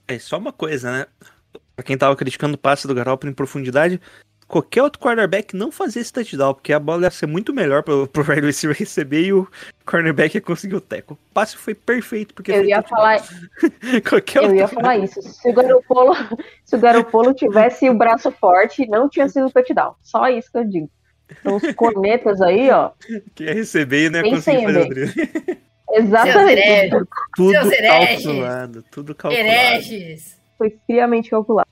É só uma coisa, né? Pra quem tava criticando o passe do Garoppolo em profundidade, qualquer outro quarterback não fazia esse touchdown, porque a bola ia ser muito melhor pro, pro wide receiver receber e o cornerback ia conseguir o teco. O passe foi perfeito, porque Eu ia falar, qualquer eu ia falar isso. Se o Garopolo, se o Garopolo tivesse o braço forte, não tinha sido touchdown. Só isso que eu digo. Então, os cornetas aí, ó. que ia receber e não ia conseguir fazer o drible. Exatamente. Tudo Seus hereges. calculado, tudo calculado. Hereges. Foi friamente calculado.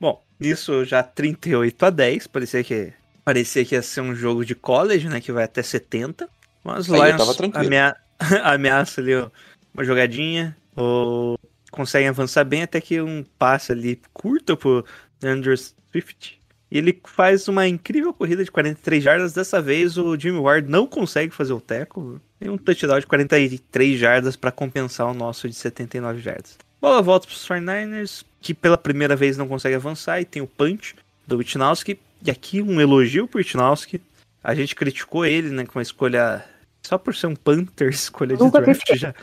Bom, isso já 38 a 10, parecia que parecia que ia ser um jogo de college, né, que vai até 70. Mas Aí eu Lions amea- ameaça ali ó, uma jogadinha, ou conseguem avançar bem até que um passe ali curto pro Andrew Swift. E ele faz uma incrível corrida de 43 jardas. Dessa vez o Jimmy Ward não consegue fazer o teco. Tem um touchdown de 43 jardas para compensar o nosso de 79 jardas. Bola volta para os 49ers, que pela primeira vez não consegue avançar. E tem o punch do Witnowski. E aqui um elogio pro Witnowski. A gente criticou ele, né, com a escolha... Só por ser um Panther, escolha de Nunca draft critiquei. já,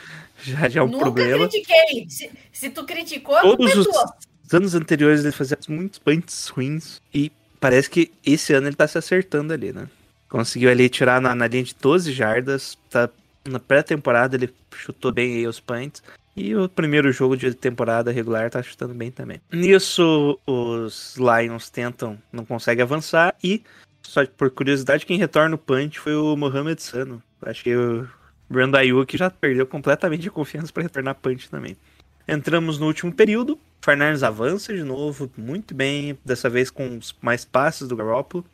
já, já é um Nunca problema. critiquei. Se, se tu criticou, a culpa Todos é os tua. anos anteriores ele fazia muitos punts ruins e parece que esse ano ele tá se acertando ali, né? Conseguiu ali tirar na, na linha de 12 jardas, tá na pré-temporada ele chutou bem aí os punts. E o primeiro jogo de temporada regular tá chutando bem também. Nisso, os Lions tentam, não conseguem avançar. E, só por curiosidade, quem retorna o punch foi o Mohamed Sano. Acho que o Brandon Ayuk já perdeu completamente a confiança para retornar punch também. Entramos no último período. Fernandes avança de novo, muito bem. Dessa vez com mais passes do Garoppolo.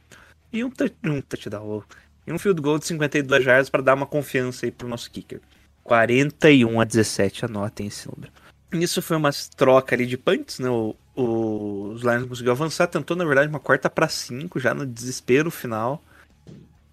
E um, um touchdown. E um field goal de 52 jardas para dar uma confiança aí pro nosso kicker. 41 a 17, anotem esse número. Isso foi uma troca ali de punts, né? O, o- os Lions conseguiu avançar, tentou na verdade uma quarta para 5 já no desespero final.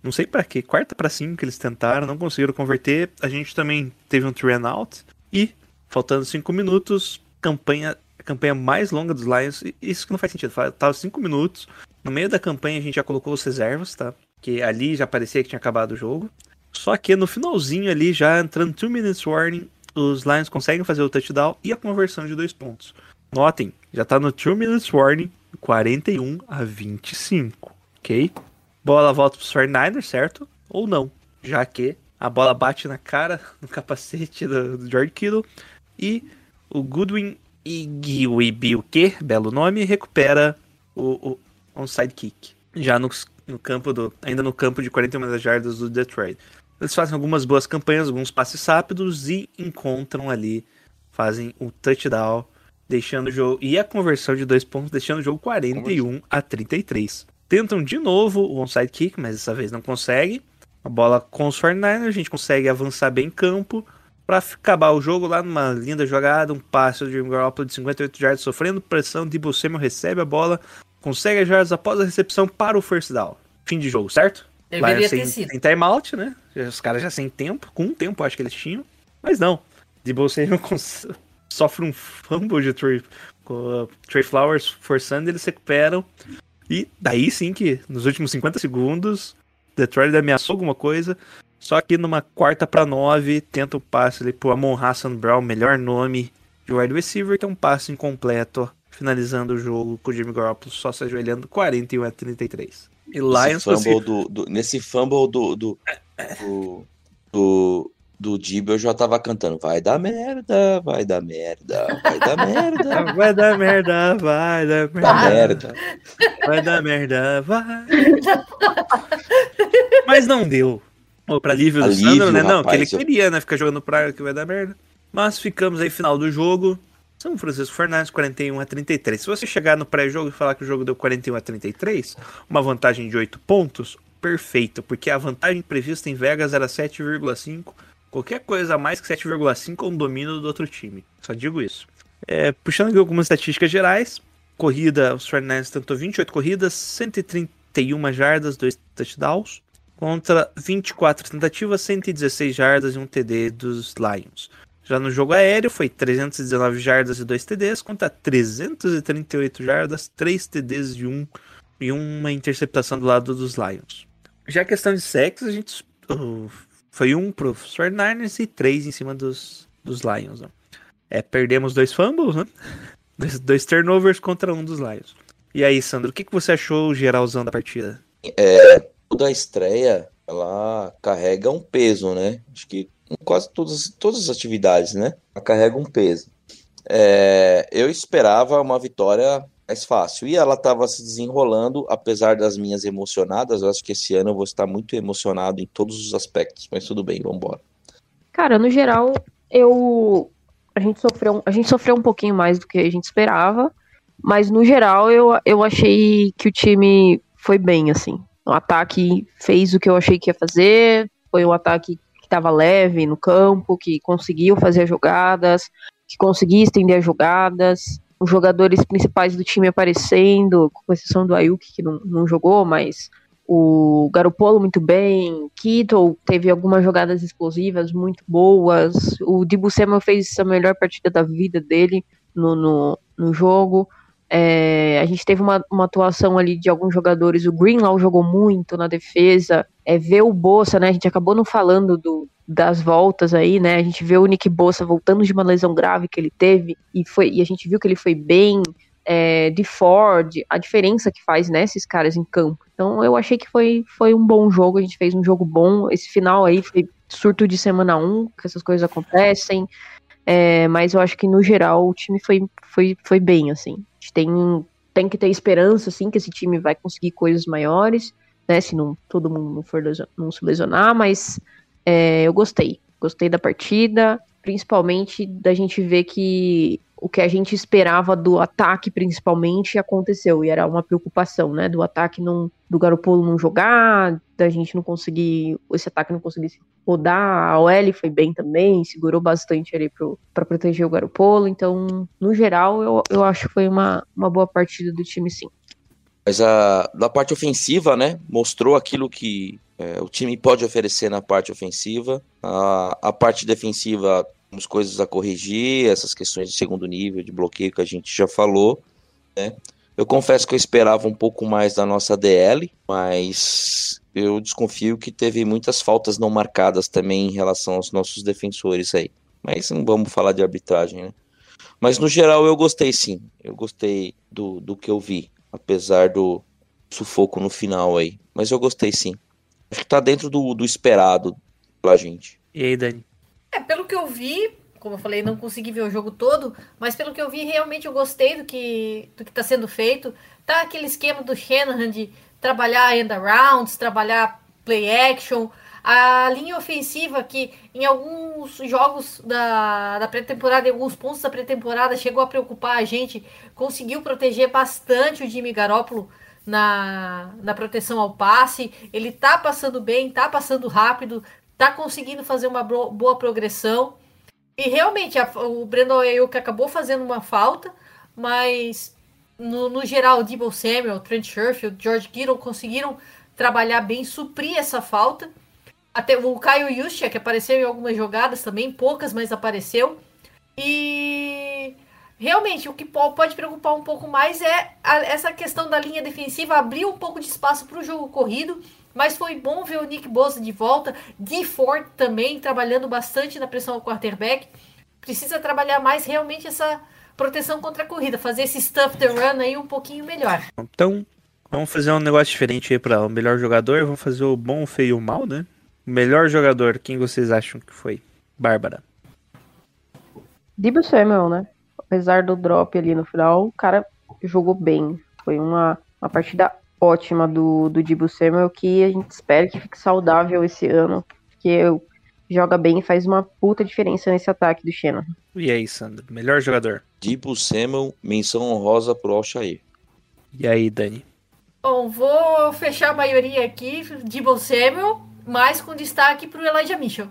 Não sei para quê, quarta para 5 que eles tentaram, não conseguiram converter. A gente também teve um three and out e faltando 5 minutos, campanha a campanha mais longa dos Lions. Isso que não faz sentido, faltava 5 minutos. No meio da campanha a gente já colocou os reservas, tá? Que ali já parecia que tinha acabado o jogo. Só que no finalzinho ali, já entrando 2 minutes warning, os Lions conseguem fazer o touchdown e a conversão de dois pontos. Notem, já tá no 2 minutes warning, 41 a 25, ok? Bola volta pros 49ers, certo? Ou não, já que a bola bate na cara, no capacete do, do George Kittle e o Goodwin Igiwibiuke, belo nome, recupera o, o onside kick. Já no, no campo do. Ainda no campo de 41 jardas do Detroit. Eles fazem algumas boas campanhas, alguns passes rápidos e encontram ali, fazem o touchdown, deixando o jogo. E a conversão de dois pontos, deixando o jogo 41 a 33. Tentam de novo o onside kick, mas dessa vez não consegue. A bola com os 49ers, a gente consegue avançar bem em campo. Pra acabar o jogo lá numa linda jogada, um passe do Jimmy Garoppolo de 58 jardas sofrendo pressão, Debo Samuel recebe a bola, consegue as jardas após a recepção para o first down. Fim de jogo, certo? Deveria Lions ter sem, sido. sem timeout, né? Os caras já sem tempo, com um tempo acho que eles tinham. Mas não. Debo Samuel cons- sofre um fumble de Trey, com, Trey Flowers forçando, eles recuperam. E daí sim que, nos últimos 50 segundos, Detroit ameaçou alguma coisa. Só que numa quarta para nove, tenta o passe ali pro Amon Hassan Brown, melhor nome de wide receiver, que é um passe incompleto, finalizando o jogo com o Jimmy Garoppolo só se ajoelhando 41 a 33. E Lions Nesse fumble conseguiu- do, do- nesse fumble do do, do, do, do Dib, eu já tava cantando. Vai dar merda, vai dar merda, vai dar merda, Vai dar merda, vai dar vai dar merda, merda. vai dar merda, vai. Mas não deu. Pra alívio do Alívio, Sandro, né? Não, que ele rapaz, queria, né? Ficar jogando praga que vai dar merda. Mas ficamos aí final do jogo. São Francisco Fernandes, 41 a 33. Se você chegar no pré-jogo e falar que o jogo deu 41 a 33, uma vantagem de 8 pontos, perfeito, porque a vantagem prevista em Vegas era 7,5. Qualquer coisa a mais que 7,5 é um domínio do outro time. Só digo isso. É, puxando aqui algumas estatísticas gerais. Corrida, os Fernandes tentou 28 corridas, 131 jardas, 2 touchdowns. Contra 24 tentativas, 116 jardas e um TD dos Lions. Já no jogo aéreo foi 319 jardas e 2 TDs contra 338 jardas, 3 TDs e, um, e uma interceptação do lado dos Lions. Já a questão de sacks, a gente uh, foi um pro 49ers e três em cima dos, dos Lions. né? É, perdemos dois fumbles, né? Dois, dois turnovers contra um dos Lions. E aí, Sandro, o que, que você achou geralzão da partida? É, toda a estreia, ela carrega um peso, né? Acho que quase todas, todas as atividades, né? Ela carrega um peso. É, eu esperava uma vitória mais fácil. E ela estava se desenrolando, apesar das minhas emocionadas. Eu acho que esse ano eu vou estar muito emocionado em todos os aspectos. Mas tudo bem, vamos embora. Cara, no geral, eu. A gente, sofreu, a gente sofreu um pouquinho mais do que a gente esperava. Mas no geral, eu, eu achei que o time foi bem, assim. O ataque fez o que eu achei que ia fazer. Foi um ataque que estava leve no campo, que conseguiu fazer as jogadas, que conseguia estender as jogadas. Os jogadores principais do time aparecendo, com exceção do Ayuk, que não, não jogou, mas o Garopolo muito bem, Kittle teve algumas jogadas explosivas muito boas, o Dibu Samuel fez a melhor partida da vida dele no, no, no jogo. É, a gente teve uma, uma, atuação ali de alguns jogadores. O Greenlaw jogou muito na defesa. É, ver o Bolsa, né? A gente acabou não falando do, das voltas aí, né? A gente vê o Nick Bolsa voltando de uma lesão grave que ele teve e, foi, e a gente viu que ele foi bem. É, de Ford, a diferença que faz nesses né, caras em campo. Então eu achei que foi, foi um bom jogo, a gente fez um jogo bom. Esse final aí foi surto de semana 1, que essas coisas acontecem. É, mas eu acho que no geral o time foi, foi, foi bem, assim gente tem, tem que ter esperança, assim, que esse time vai conseguir coisas maiores, né? Se não todo mundo não for não se lesionar, mas é, eu gostei. Gostei da partida, principalmente da gente ver que o que a gente esperava do ataque, principalmente, aconteceu. E era uma preocupação, né? Do ataque não, do Garopolo não jogar, da gente não conseguir, esse ataque não conseguir rodar. A OL foi bem também, segurou bastante ali para proteger o Garopolo. Então, no geral, eu, eu acho que foi uma, uma boa partida do time, sim. Mas a, da parte ofensiva, né? Mostrou aquilo que é, o time pode oferecer na parte ofensiva. A, a parte defensiva temos coisas a corrigir, essas questões de segundo nível, de bloqueio que a gente já falou, né? Eu confesso que eu esperava um pouco mais da nossa DL, mas eu desconfio que teve muitas faltas não marcadas também em relação aos nossos defensores aí. Mas não vamos falar de arbitragem, né? Mas no geral eu gostei sim. Eu gostei do, do que eu vi, apesar do sufoco no final aí. Mas eu gostei sim. Acho que tá dentro do, do esperado pela gente. E aí, Dani? É, pelo que eu vi, como eu falei, não consegui ver o jogo todo, mas pelo que eu vi, realmente eu gostei do que do que está sendo feito. Tá aquele esquema do Shanahan de trabalhar end arounds, trabalhar play action, a linha ofensiva que em alguns jogos da, da pré-temporada, em alguns pontos da pré-temporada, chegou a preocupar a gente, conseguiu proteger bastante o Jimmy Garoppolo na, na proteção ao passe. Ele tá passando bem, tá passando rápido, tá conseguindo fazer uma boa progressão. E realmente, a, o Brandon Ayuk acabou fazendo uma falta, mas no, no geral, o Debo Samuel, Trent Sherfield, George Kittle conseguiram trabalhar bem, suprir essa falta. Até o Caio Juszczyk, que apareceu em algumas jogadas também, poucas, mas apareceu. E realmente o que pode preocupar um pouco mais é a, essa questão da linha defensiva abrir um pouco de espaço para o jogo corrido mas foi bom ver o Nick Bosa de volta, de Ford também trabalhando bastante na pressão ao quarterback. Precisa trabalhar mais realmente essa proteção contra a corrida, fazer esse stuff the run aí um pouquinho melhor. Então, vamos fazer um negócio diferente aí para o melhor jogador, vamos fazer o bom, o feio e o mal, né? O melhor jogador, quem vocês acham que foi? Bárbara. Debo Samuel, né? Apesar do drop ali no final, o cara jogou bem. Foi uma, uma partida ótima do, do Dibu Samuel, que a gente espera que fique saudável esse ano, porque joga bem e faz uma puta diferença nesse ataque do Shannon. E aí, Sandro, melhor jogador? Dibu Samuel, menção honrosa pro Alshair. E aí, Dani? Bom, vou fechar a maioria aqui, Dibu Samuel, mas com destaque pro Elijah Mitchell.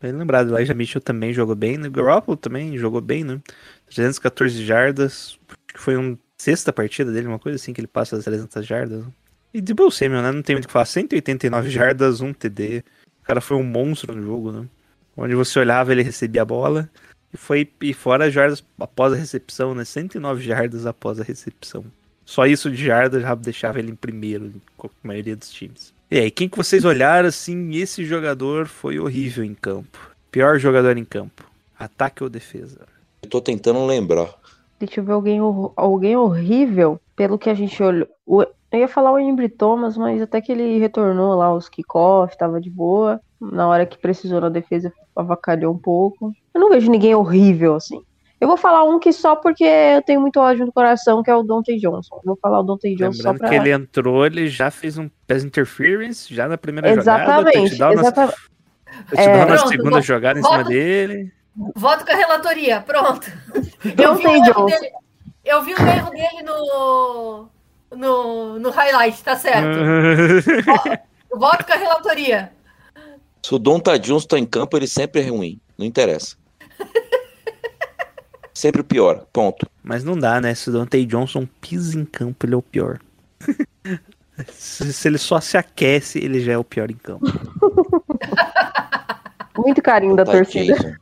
Bem lembrado, o Elijah Mitchell também jogou bem, né? O Garoppolo também jogou bem, né? 314 jardas, que foi um sexta partida dele, uma coisa assim, que ele passa das 300 jardas. E de Samuel, né? Não tem muito o que falar. 189 jardas, um TD. O cara foi um monstro no jogo, né? Onde você olhava, ele recebia a bola. E foi e fora jardas após a recepção, né? 109 jardas após a recepção. Só isso de jardas já deixava ele em primeiro, com a maioria dos times. E aí, quem que vocês olharam assim, esse jogador foi horrível em campo? Pior jogador em campo. Ataque ou defesa? Eu tô tentando lembrar. Deixa eu ver alguém, alguém horrível, pelo que a gente olhou. Eu ia falar o Embry Thomas, mas até que ele retornou lá os kickoff, tava de boa. Na hora que precisou na defesa, avacalhou um pouco. Eu não vejo ninguém horrível assim. Eu vou falar um que só porque eu tenho muito ódio no coração, que é o Dante Johnson. Eu Vou falar o Dante Johnson só Lembrando pra... que ele entrou, ele já fez um pass interference, já na primeira jogada, Exatamente, na, exatamente. touchdown É. na Pronto, segunda bom, jogada em bota- cima dele. Voto com a relatoria, pronto. Eu vi, o erro Johnson. dele, eu vi o erro dele no, no, no highlight, tá certo. Voto com a relatoria. Se o Donta Johnson tá em campo, ele sempre é ruim. Não interessa. Sempre o pior. Ponto. Mas não dá, né? Se o Dante Johnson pisa em campo, ele é o pior. se, se ele só se aquece, ele já é o pior em campo. Muito carinho da Tá, torcida. Jason.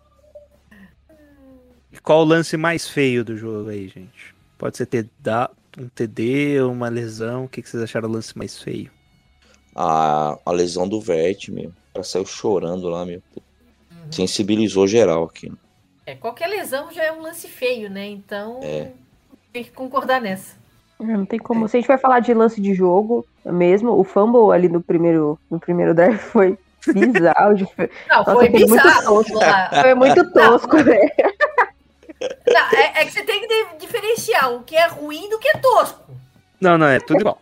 E qual o lance mais feio do jogo aí, gente? Pode ser ter da- um TD, uma lesão. O que, que vocês acharam o lance mais feio? A, a lesão do Vert, meu. O cara saiu chorando lá, meu. Sensibilizou geral aqui. É, qualquer lesão já é um lance feio, né? Então, É. tem que concordar nessa. Não tem como. Se a gente vai falar de lance de jogo mesmo, o fumble ali no primeiro, no primeiro drive foi bizarro. de- Não, Nossa, foi foi muito bizarro. tosco. Foi muito tosco, né? Não, é, é que você tem que diferenciar o que é ruim do que é tosco. Não, não, é tudo igual.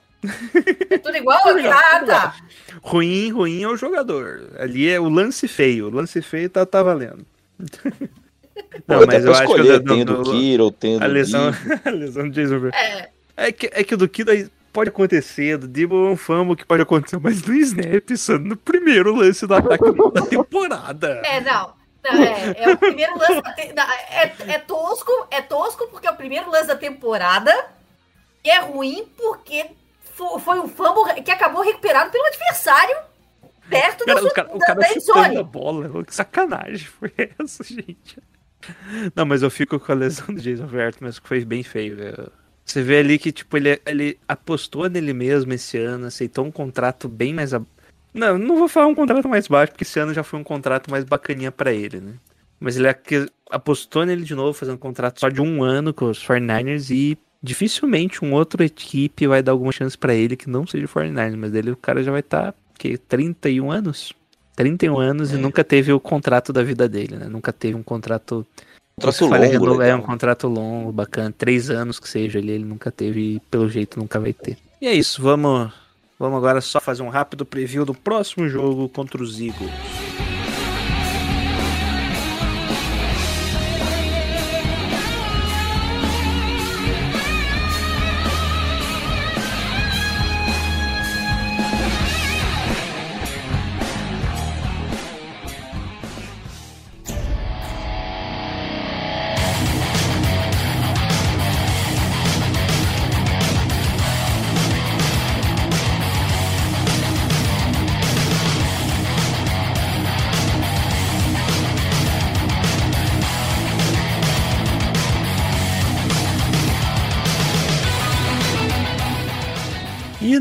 É tudo igual? igual, Ah, tudo tá. Ruim, ruim é o jogador. Ali é o lance feio. O lance feio tá, tá valendo. Não, dá mas eu acho que escolher. o Tem o do- do do- Kiro, tem o do a lesão, a lesão do Jason Verrett. É, É que, é que o do Kido aí pode acontecer, do Debo é um fumble que pode acontecer, mas no snap, Sano, no primeiro lance do ataque da temporada. é, não. Não, é, é o primeiro lance da te- é, é tosco, é tosco porque é o primeiro lance da temporada e é ruim porque fo- foi um fumble que acabou recuperado pelo adversário perto O cara, da, o cara, o da, cara da chutando a endzone. bola, que sacanagem foi essa, gente? Não, mas eu fico com a lesão do Jason Verrett, mas foi bem feio, velho. Você vê ali que, tipo, ele, ele apostou nele mesmo esse ano, aceitou um contrato bem mais... ab- Não, não vou falar um contrato mais baixo, porque esse ano já foi um contrato mais bacaninha pra ele, né? Mas ele apostou nele de novo, fazendo um contrato só de um ano com os 49ers e dificilmente um outro equipe vai dar alguma chance pra ele que não seja o 49ers, mas dele o cara já vai estar, que 31 anos? 31 anos e nunca teve o contrato da vida dele, né? Nunca teve um contrato Contrato longo, renova- É um contrato longo, bacana. Três anos que seja ele, ele nunca teve e pelo jeito nunca vai ter. E é isso, vamos, vamos agora só fazer um rápido preview do próximo jogo contra os Eagles.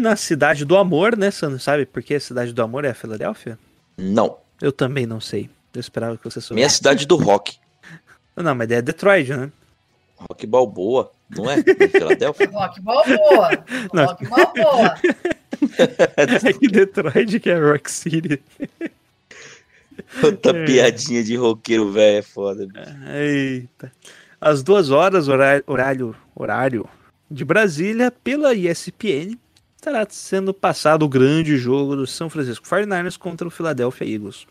Na Cidade do Amor, né, Sandro? Sabe por que a Cidade do Amor é a Filadélfia? Não. Eu também não sei. Eu esperava que você Minha soubesse. cidade do rock. Não, mas é Detroit, né? Rock Balboa, não é? Filadélfia? Rock Balboa. Não. Rock Balboa. É que Detroit que é Rock City. Outra É. piadinha de roqueiro velho é foda. bicho. Eita. Às duas horas, horário, horário, horário de Brasília, pela ESPN, estará sendo passado o grande jogo do São Francisco 49ers contra o Philadelphia Eagles.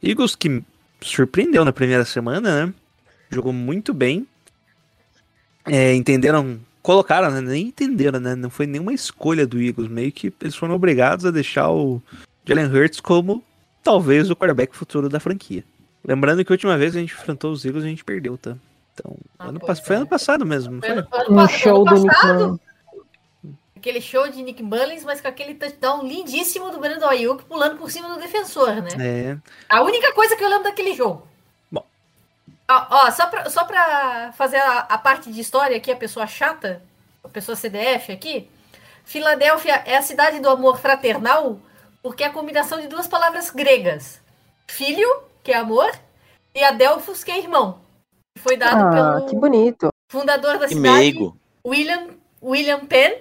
Eagles que surpreendeu na primeira semana, né? Jogou muito bem. É, entenderam, colocaram, né? nem entenderam, né? Não foi nenhuma escolha do Eagles. Meio que eles foram obrigados a deixar o Jalen Hurts como talvez o quarterback futuro da franquia. Lembrando que a última vez que a gente enfrentou os Eagles, a gente perdeu, tá? Então, Ah, ano pass- foi é. ano passado mesmo, não Foi foi? ano- ano Um ano passado. Aquele show de Nick Mullins, mas com aquele touchdown lindíssimo do Brandon Ayuk pulando por cima do defensor, né? É. A única coisa que eu lembro daquele jogo. Bom. Ó, ó, só, pra, só pra fazer a, a parte de história aqui, a pessoa chata, a pessoa CDF aqui. Filadélfia é a cidade do amor fraternal porque é a combinação de duas palavras gregas. Filho, que é amor, e Adelphos, que é irmão. Que Foi dado Ah, pelo, que bonito. fundador da Que cidade, meigo. William, William Penn,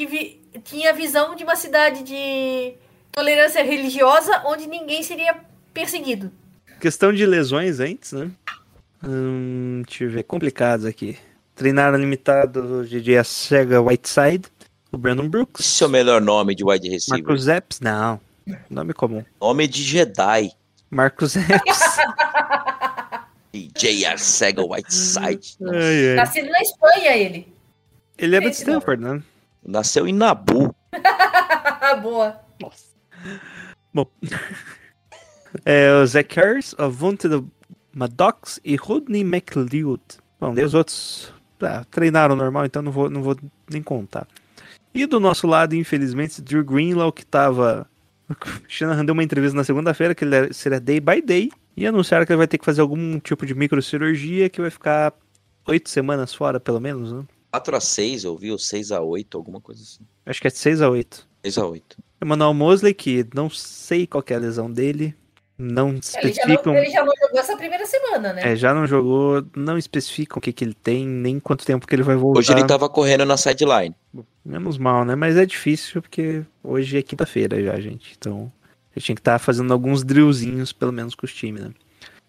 que vi- tinha a visão de uma cidade de tolerância religiosa onde ninguém seria perseguido. Questão de lesões antes, né? Hum, deixa eu ver, complicados aqui. Treinaram limitado o DJ Sega Whiteside, o Brandon Brooks, Esse é o melhor nome de wide receiver. Marcos Epps, não, nome comum. Nome de Jedi. Marcos Epps. DJ Arcega Whiteside. Ai, ai. Nascido na Espanha, ele. Ele era de. Stanford, né? Nasceu em Nabu. Boa. É, o Zach Harris, o Vonted Maddox e Rodney McLeod. Bom, daí os outros ah, treinaram normal, então não vou, não vou nem contar. E do nosso lado, infelizmente, Drew Greenlaw, que tava. O Shanahan deu uma entrevista na segunda-feira que ele seria day by day. E anunciaram que ele vai ter que fazer algum tipo de microcirurgia que vai ficar oito semanas fora, pelo menos, né? 4 a 6 eu vi, ou 6 a 8 alguma coisa assim. Acho que é de 6 a 8. 6 a 8 Emmanuel Mosley, que não sei qual que é a lesão dele. Não Ele já, especificam. não, ele já não jogou essa primeira semana, né? É, já não jogou, não especificam o que, que ele tem, nem quanto tempo que ele vai voltar. Hoje ele tava correndo na sideline. Menos mal, né? Mas é difícil porque hoje é quinta-feira já, gente. Então, a gente tinha que estar fazendo alguns drillzinhos, pelo menos com os times, né?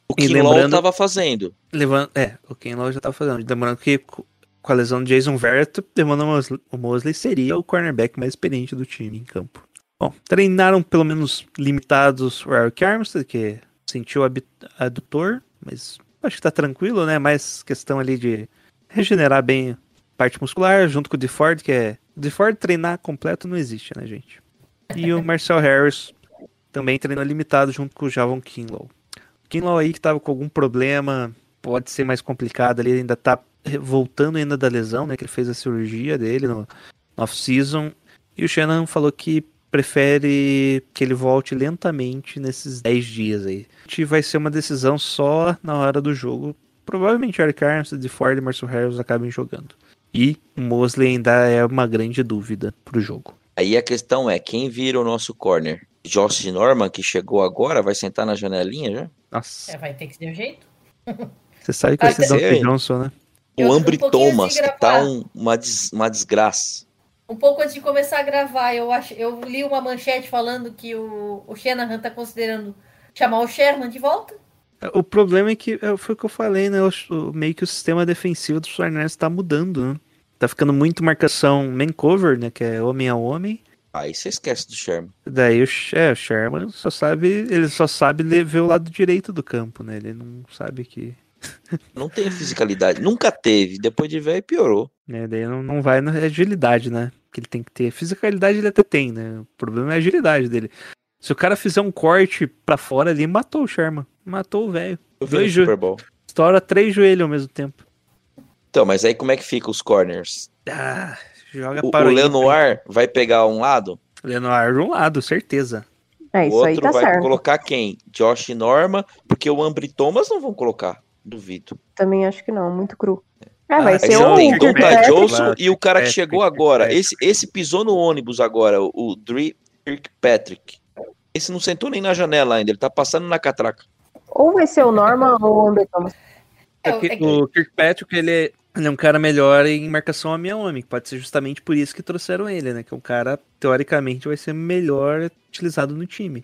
O Kinlaw lembrando- tava fazendo. Levando, é, o Ken Law já tava fazendo. Lembrando que com a lesão de Jason Verrett, Mosley, o Mosley seria o cornerback mais experiente do time em campo. Bom, treinaram pelo menos limitados o Eric Armstead, que sentiu adutor, mas acho que tá tranquilo, né? Mais questão ali de regenerar bem parte muscular, junto com o DeFord, que é. O DeFord treinar completo não existe, né, gente? E o Marcel Harris também treinou limitado junto com o Javon Kinlaw. Kinlaw aí que tava com algum problema, pode ser mais complicado ali, ainda tá voltando ainda da lesão, né? Que ele fez a cirurgia dele no, no off-season. E o Shannon falou que prefere que ele volte lentamente nesses 10 dias aí. Que vai ser uma decisão só na hora do jogo. Provavelmente o Eric Armstead, Ford e Marcel Harris acabem jogando. E o Mosley ainda é uma grande dúvida pro jogo. Aí a questão é, quem vira o nosso corner? Josh Norman, que chegou agora, vai sentar na janelinha já? Nossa, É, vai ter que ser um jeito. você sabe que vai ser Dante Johnson, né? Eu- O um antes Thomas, de que tá um- uma, des- uma desgraça. Um pouco antes de começar a gravar, eu, acho, eu li uma manchete falando que o, o Shanahan tá considerando chamar o Sherman de volta. O problema é que é, foi o que eu falei, né? O, o- meio que o sistema defensivo dos 49ers tá mudando, né? Tá ficando muito marcação man cover, né? Que é homem a homem. Aí você esquece do Sherman. Daí o, é, o Sherman só sabe. Ele só sabe ler- ver o lado direito do campo, né? Ele não sabe que. Não tem fisicalidade. Nunca teve. Depois de velho, piorou. Né, daí não, não vai na agilidade, né? Que ele tem que ter. Fisicalidade ele até tem, né? O problema é a agilidade dele. Se o cara fizer um corte pra fora ali, matou o Sherman. Matou o velho. Eu vi no Dois jo- Super Bowl. Estoura três joelhos ao mesmo tempo. Então, mas aí como é que fica os corners? Ah, joga O, o para o Lenoir vai pegar um lado, Lenoir de um lado, certeza. É, o isso aí outro tá vai certo. colocar quem? Josh Norman, porque o Ambry Thomas não vão colocar. Duvido. Também acho que não, muito cru. É, Ah, vai ser o tem. Donta Kirkpatrick. Johnson e o cara que Kirkpatrick, chegou agora. Esse, esse pisou no ônibus agora, o- Dre Kirkpatrick. Esse não sentou nem na janela ainda, ele tá passando na catraca. Ou vai ser o Norman ou o Amber Thomas. É, É que é que- o Kirkpatrick, ele é, ele é um cara melhor em marcação homem a homem. Pode ser justamente por isso que trouxeram ele, né? Que é um cara, teoricamente, vai ser melhor utilizado no time.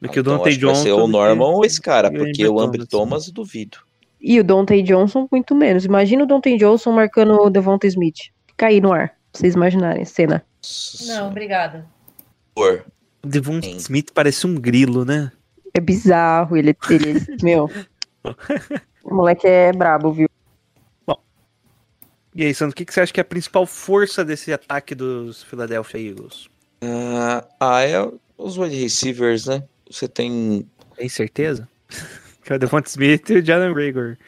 Do que o Então, Dante acho que vai Johnson. ser o Norman ou esse cara, o porque Amber o Ambry Thomas. Thomas duvido. E o Dante Johnson, muito menos. Imagina o Dante Johnson marcando o Devonta Smith. Cair no ar, pra vocês imaginarem a cena. Não, obrigada. Por. O Devon Sim. Smith parece um grilo, né? É bizarro, ele, ele meu. O moleque é brabo, viu? E aí, Sandro, o que, que você acha que é a principal força desse ataque dos Philadelphia Eagles? Ah, ah, é os wide receivers, né? Você tem. Tem certeza? que é o Devonta Smith e o Jalen Rager.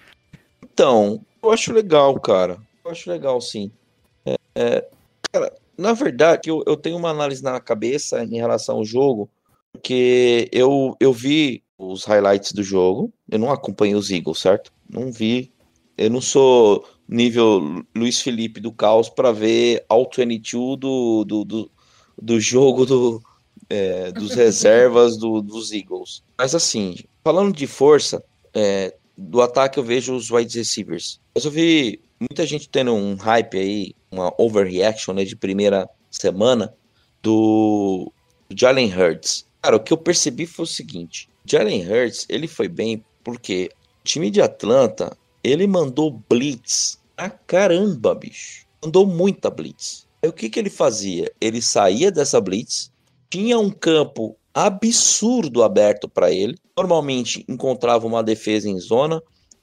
Então, eu acho legal, cara. Eu acho legal, sim. É, é, cara, na verdade, eu, eu tenho uma análise na cabeça em relação ao jogo, porque eu, eu vi os highlights do jogo, eu não acompanhei os Eagles, certo? Não vi. Eu não sou nível Luiz Felipe do Caos para ver All 22 do, do, do, do jogo do, é, dos reservas do- dos Eagles. Mas assim, falando de força, é, do ataque eu vejo os wide receivers. Mas eu vi muita gente tendo um hype aí, uma overreaction né, de primeira semana do Jalen Hurts. Cara, o que eu percebi foi o seguinte: Jalen Hurts, ele foi bem porque o time de Atlanta, ele mandou blitz a caramba, bicho. Mandou muita blitz. Aí o que que ele fazia? Ele saía dessa blitz, tinha um campo absurdo aberto para ele. Normalmente encontrava uma defesa em zona.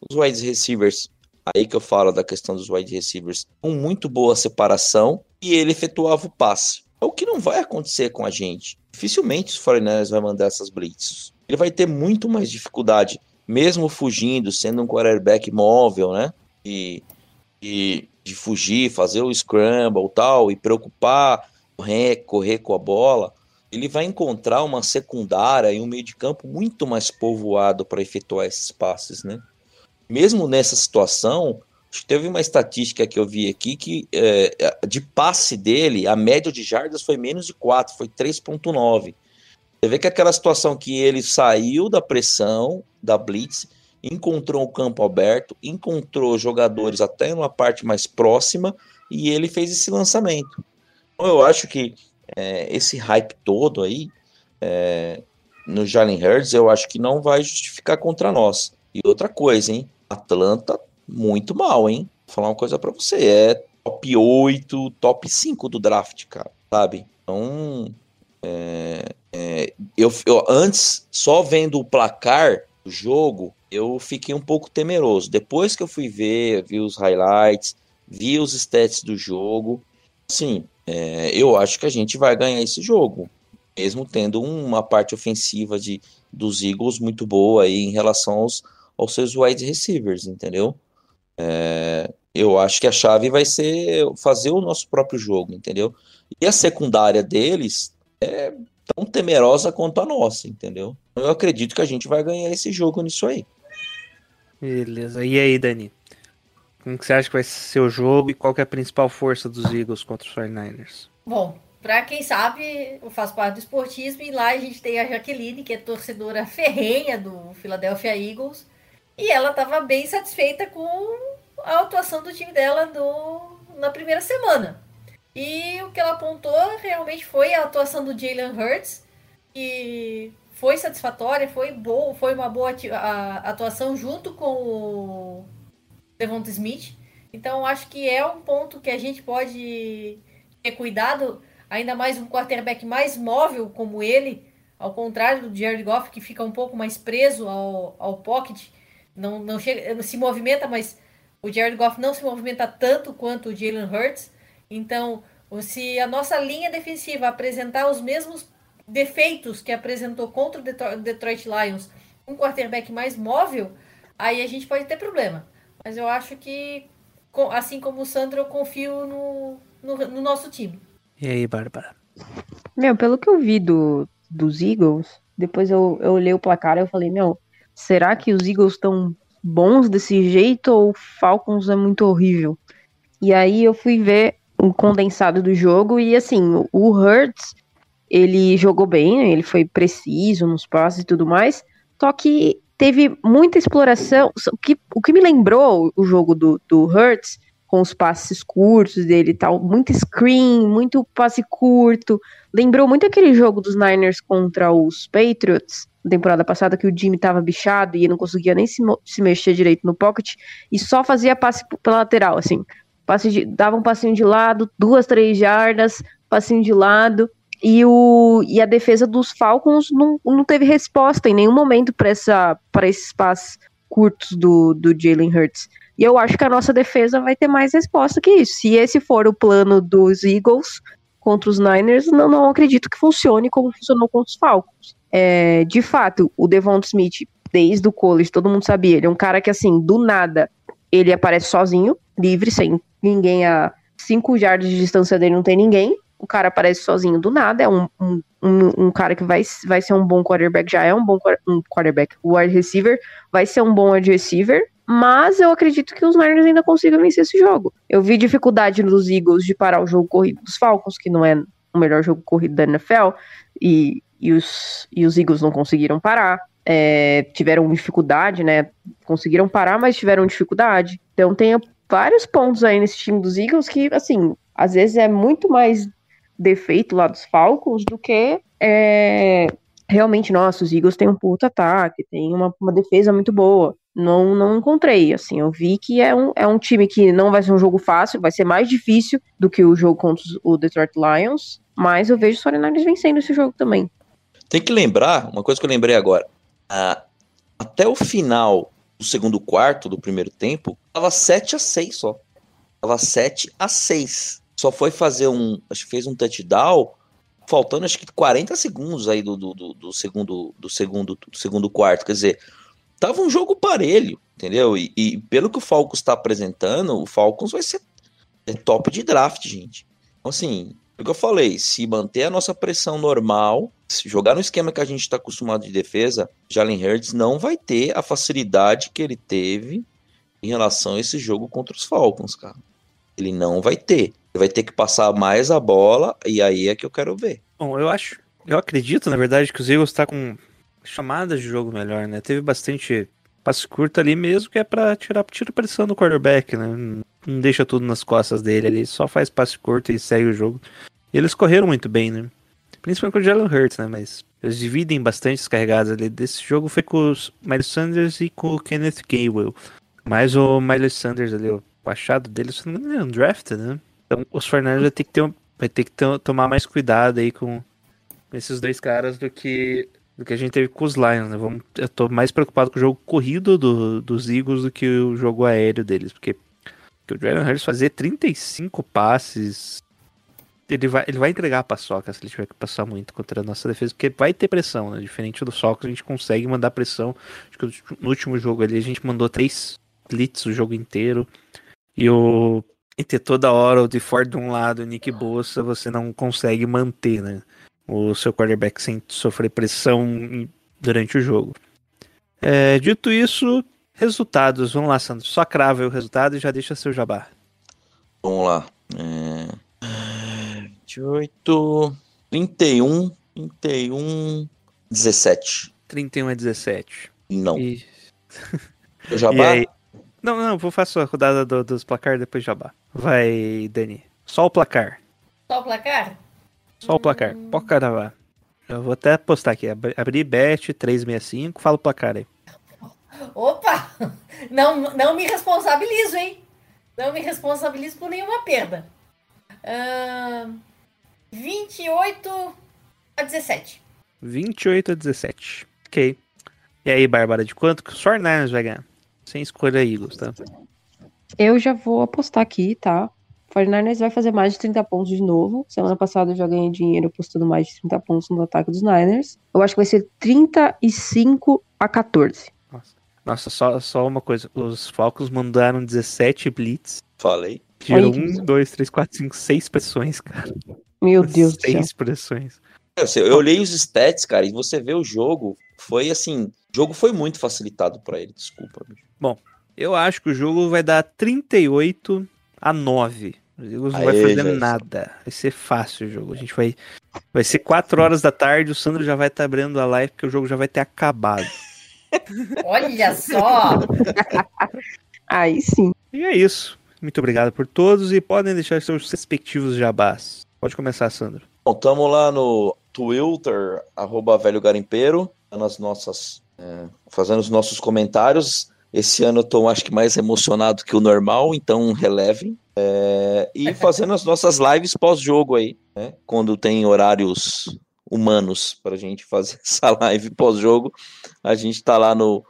Os wide receivers, aí que eu falo da questão dos wide receivers, com muito boa separação e ele efetuava o passe. É o que não vai acontecer com a gente. Dificilmente os 49ers vai mandar essas blitzes. Ele vai ter muito mais dificuldade, mesmo fugindo, sendo um quarterback móvel, né? E, e de fugir, fazer o scramble tal, e preocupar, correr, correr com a bola. Ele vai encontrar uma secundária e um meio de campo muito mais povoado para efetuar esses passes, né? Mesmo nessa situação, Teve uma estatística que eu vi aqui que é, de passe dele, a média de jardas foi menos de 4, foi 3,9. Você vê que aquela situação que ele saiu da pressão, da blitz, encontrou o campo aberto, encontrou jogadores até numa parte mais próxima e ele fez esse lançamento. Então eu acho que é, esse hype todo aí é, no Jalen Hurts, eu acho que não vai justificar contra nós. E outra coisa, hein? Atlanta muito mal, hein? Vou falar uma coisa para você, é top 8, top 5 do draft, cara, sabe? Então, é, é, eu, eu antes, só vendo o placar do jogo, eu fiquei um pouco temeroso. Depois que eu fui ver, vi os highlights, vi os stats do jogo, sim, é, eu acho que a gente vai ganhar esse jogo, mesmo tendo uma parte ofensiva de, dos Eagles muito boa aí em relação aos, aos seus wide receivers, entendeu? É, eu acho que a chave vai ser fazer o nosso próprio jogo, entendeu? E a secundária deles é tão temerosa quanto a nossa, entendeu? Eu acredito que a gente vai ganhar esse jogo nisso aí. Beleza. E aí, Dani? Como que você acha que vai ser o jogo e qual é a principal força dos Eagles contra os 49ers? Bom, para quem sabe, eu faço parte do esportismo e lá a gente tem a Jaqueline, que é torcedora ferrenha do Philadelphia Eagles. E ela estava bem satisfeita com a atuação do time dela no, na primeira semana. E o que ela apontou realmente foi a atuação do Jalen Hurts, que foi satisfatória, foi boa, foi uma boa atuação junto com o Devonta Smith. Então acho que é um ponto que a gente pode ter cuidado, ainda mais um quarterback mais móvel como ele, ao contrário do Jared Goff, que fica um pouco mais preso ao, ao pocket não, não chega, se movimenta, mas o Jared Goff não se movimenta tanto quanto o Jalen Hurts. Então, se a nossa linha defensiva apresentar os mesmos defeitos que apresentou contra o Detroit Lions, um quarterback mais móvel, aí a gente pode ter problema. Mas eu acho que, assim como o Sandro, eu confio no, no, no nosso time. E aí, Bárbara? Meu, pelo que eu vi do, dos Eagles, depois eu, eu olhei o placar e eu falei, meu, será que os Eagles estão bons desse jeito ou o Falcons é muito horrível? E aí eu fui ver o condensado do jogo e assim, o Hurts, ele jogou bem, ele foi preciso nos passes e tudo mais, só que teve muita exploração, o que, o que me lembrou o jogo do, do Hurts, com os passes curtos dele e tal, muito screen, muito passe curto, lembrou muito aquele jogo dos Niners contra os Patriots, na temporada passada que o Jimmy tava bichado e não conseguia nem se, se mexer direito no pocket e só fazia passe pela lateral, assim. Passe de, dava um passinho de lado, duas, três jardas, passinho de lado. E, o, e a defesa dos Falcons não, não teve resposta em nenhum momento para esses passes curtos do, do Jalen Hurts. E eu acho que a nossa defesa vai ter mais resposta que isso. Se esse for o plano dos Eagles contra os Niners, não, não acredito que funcione como funcionou contra os Falcons. É, de fato, o Devonta Smith, desde o college, todo mundo sabia, ele é um cara que, assim, do nada, ele aparece sozinho, livre, sem ninguém a cinco jardas de distância dele, não tem ninguém. O cara aparece sozinho do nada, é um, um, um, cara que vai, vai ser um bom quarterback, já é um bom um quarterback, o wide receiver, vai ser um bom wide receiver, mas eu acredito que os Niners ainda consigam vencer esse jogo. Eu vi dificuldade dos Eagles de parar o jogo corrido dos Falcons, que não é o melhor jogo corrido da NFL, e e os, e os Eagles não conseguiram parar. É, tiveram dificuldade, né? Conseguiram parar, mas tiveram dificuldade. Então tem, vários pontos aí nesse time dos Eagles que, assim, às vezes é muito mais defeito lá dos Falcons do que é, realmente, nossa, os Eagles têm um puto ataque, tem uma, uma defesa muito boa. Não, não encontrei, assim, eu vi que é um, é um time que não vai ser um jogo fácil, vai ser mais difícil do que o jogo contra o Detroit Lions, mas eu vejo os 49ers vencendo esse jogo também. Tem que lembrar, uma coisa que eu lembrei agora, até o final do segundo quarto do primeiro tempo, tava 7 a 6 só. Tava 7 a 6. Só foi fazer um, acho que fez um touchdown faltando acho que 40 segundos aí do, do, do, do segundo do segundo do segundo quarto, quer dizer, tava um jogo parelho, entendeu? E, e pelo que o Falcons está apresentando, o Falcons vai ser é top de draft, gente. Então, assim, o que eu falei, se manter a nossa pressão normal, se jogar no esquema que a gente está acostumado de defesa, Jalen Hurts não vai ter a facilidade que ele teve em relação a esse jogo contra os Falcons, cara. Ele não vai ter. Vai ter que passar mais a bola e aí é que eu quero ver. Bom, eu acho, eu acredito, na verdade, que os Eagles tá com chamadas de jogo melhor, né? Teve bastante passe curto ali mesmo, que é para tirar tira pressão do quarterback, né? Não deixa tudo nas costas dele ali, só faz passe curto e segue o jogo. E eles correram muito bem, né? Principalmente com o Jalen Hurts, né? Mas eles dividem bastante as carregadas ali. Desse jogo foi com os Miles Sanders e com o Kenneth Gainwell. Mas o Miles Sanders ali, o achado dele, se não me engano, é um draft, né? Então os Fernandes vai ter que, ter, um, vai ter que ter, tomar mais cuidado aí com esses dois caras do que do que a gente teve com os Lions, né? Vamos, eu tô mais preocupado com o jogo corrido do, dos Eagles do que o jogo aéreo deles, porque, porque o Jalen Hurts fazer 35 passes, ele vai, ele vai entregar a paçoca se ele tiver que passar muito contra a nossa defesa, porque vai ter pressão, né? Diferente do Falcons, a gente consegue mandar pressão. Acho que no último jogo ali a gente mandou três blitz o jogo inteiro. E o e ter toda hora o de Ford de um lado o Nick Bossa, você não consegue manter, né? O seu quarterback sem sofrer pressão durante o jogo. É, dito isso, resultados. Vamos lá, Sandro. Só crava o resultado e já deixa seu jabá. Vamos lá. É... 28, 31, 31, 17. 31 a 17. Não. E... Jabá? Aí... Não, não, vou fazer a rodada do, dos placar depois jabá. Vai, Dani. Só o placar. Só o placar? Só o placar. Hum... Pode gravar. Eu vou até postar aqui. Abrir bet 365. Fala o placar aí. Opa! Não, não me responsabilizo, hein? Não me responsabilizo por nenhuma perda. Uh, 28 a 17. 28 a 17. Ok. E aí, Bárbara, de quanto que o Sornars vai ganhar? Sem escolha Eagles, tá? Eu já vou apostar aqui, tá? 49ers vai fazer mais de 30 pontos de novo. Semana passada eu já ganhei dinheiro apostando mais de 30 pontos no ataque dos Niners. Eu acho que vai ser 35 a 14. Nossa, Nossa só, só uma coisa. Os Falcons mandaram 17 blitz. Falei. Gerou 1, 2, 3, 4, 5, 6 pressões, cara. Meu Deus do céu. 6 pressões. Eu, eu olhei os stats, cara, e você vê o jogo. Foi assim. O jogo foi muito facilitado para ele, desculpa. Bom, eu acho que o jogo vai dar 38 a 9. O Eagles não Aê, vai fazer Jesus. nada. Vai ser fácil o jogo. A gente vai. Vai ser 4 horas da tarde. O Sandro já vai estar abrindo a live porque o jogo já vai ter acabado. Olha só! Aí sim. E é isso. Muito obrigado por todos e podem deixar seus respectivos jabás. Pode começar, Sandro. Bom, tamo lá no Twitter, arroba velho garimpeiro, nas nossas, é, fazendo os nossos comentários. Esse ano eu tô, acho que, mais emocionado que o normal, então relevem. É, e fazendo as nossas lives pós-jogo aí, né? Quando tem horários humanos pra gente fazer essa live pós-jogo, a gente tá lá no,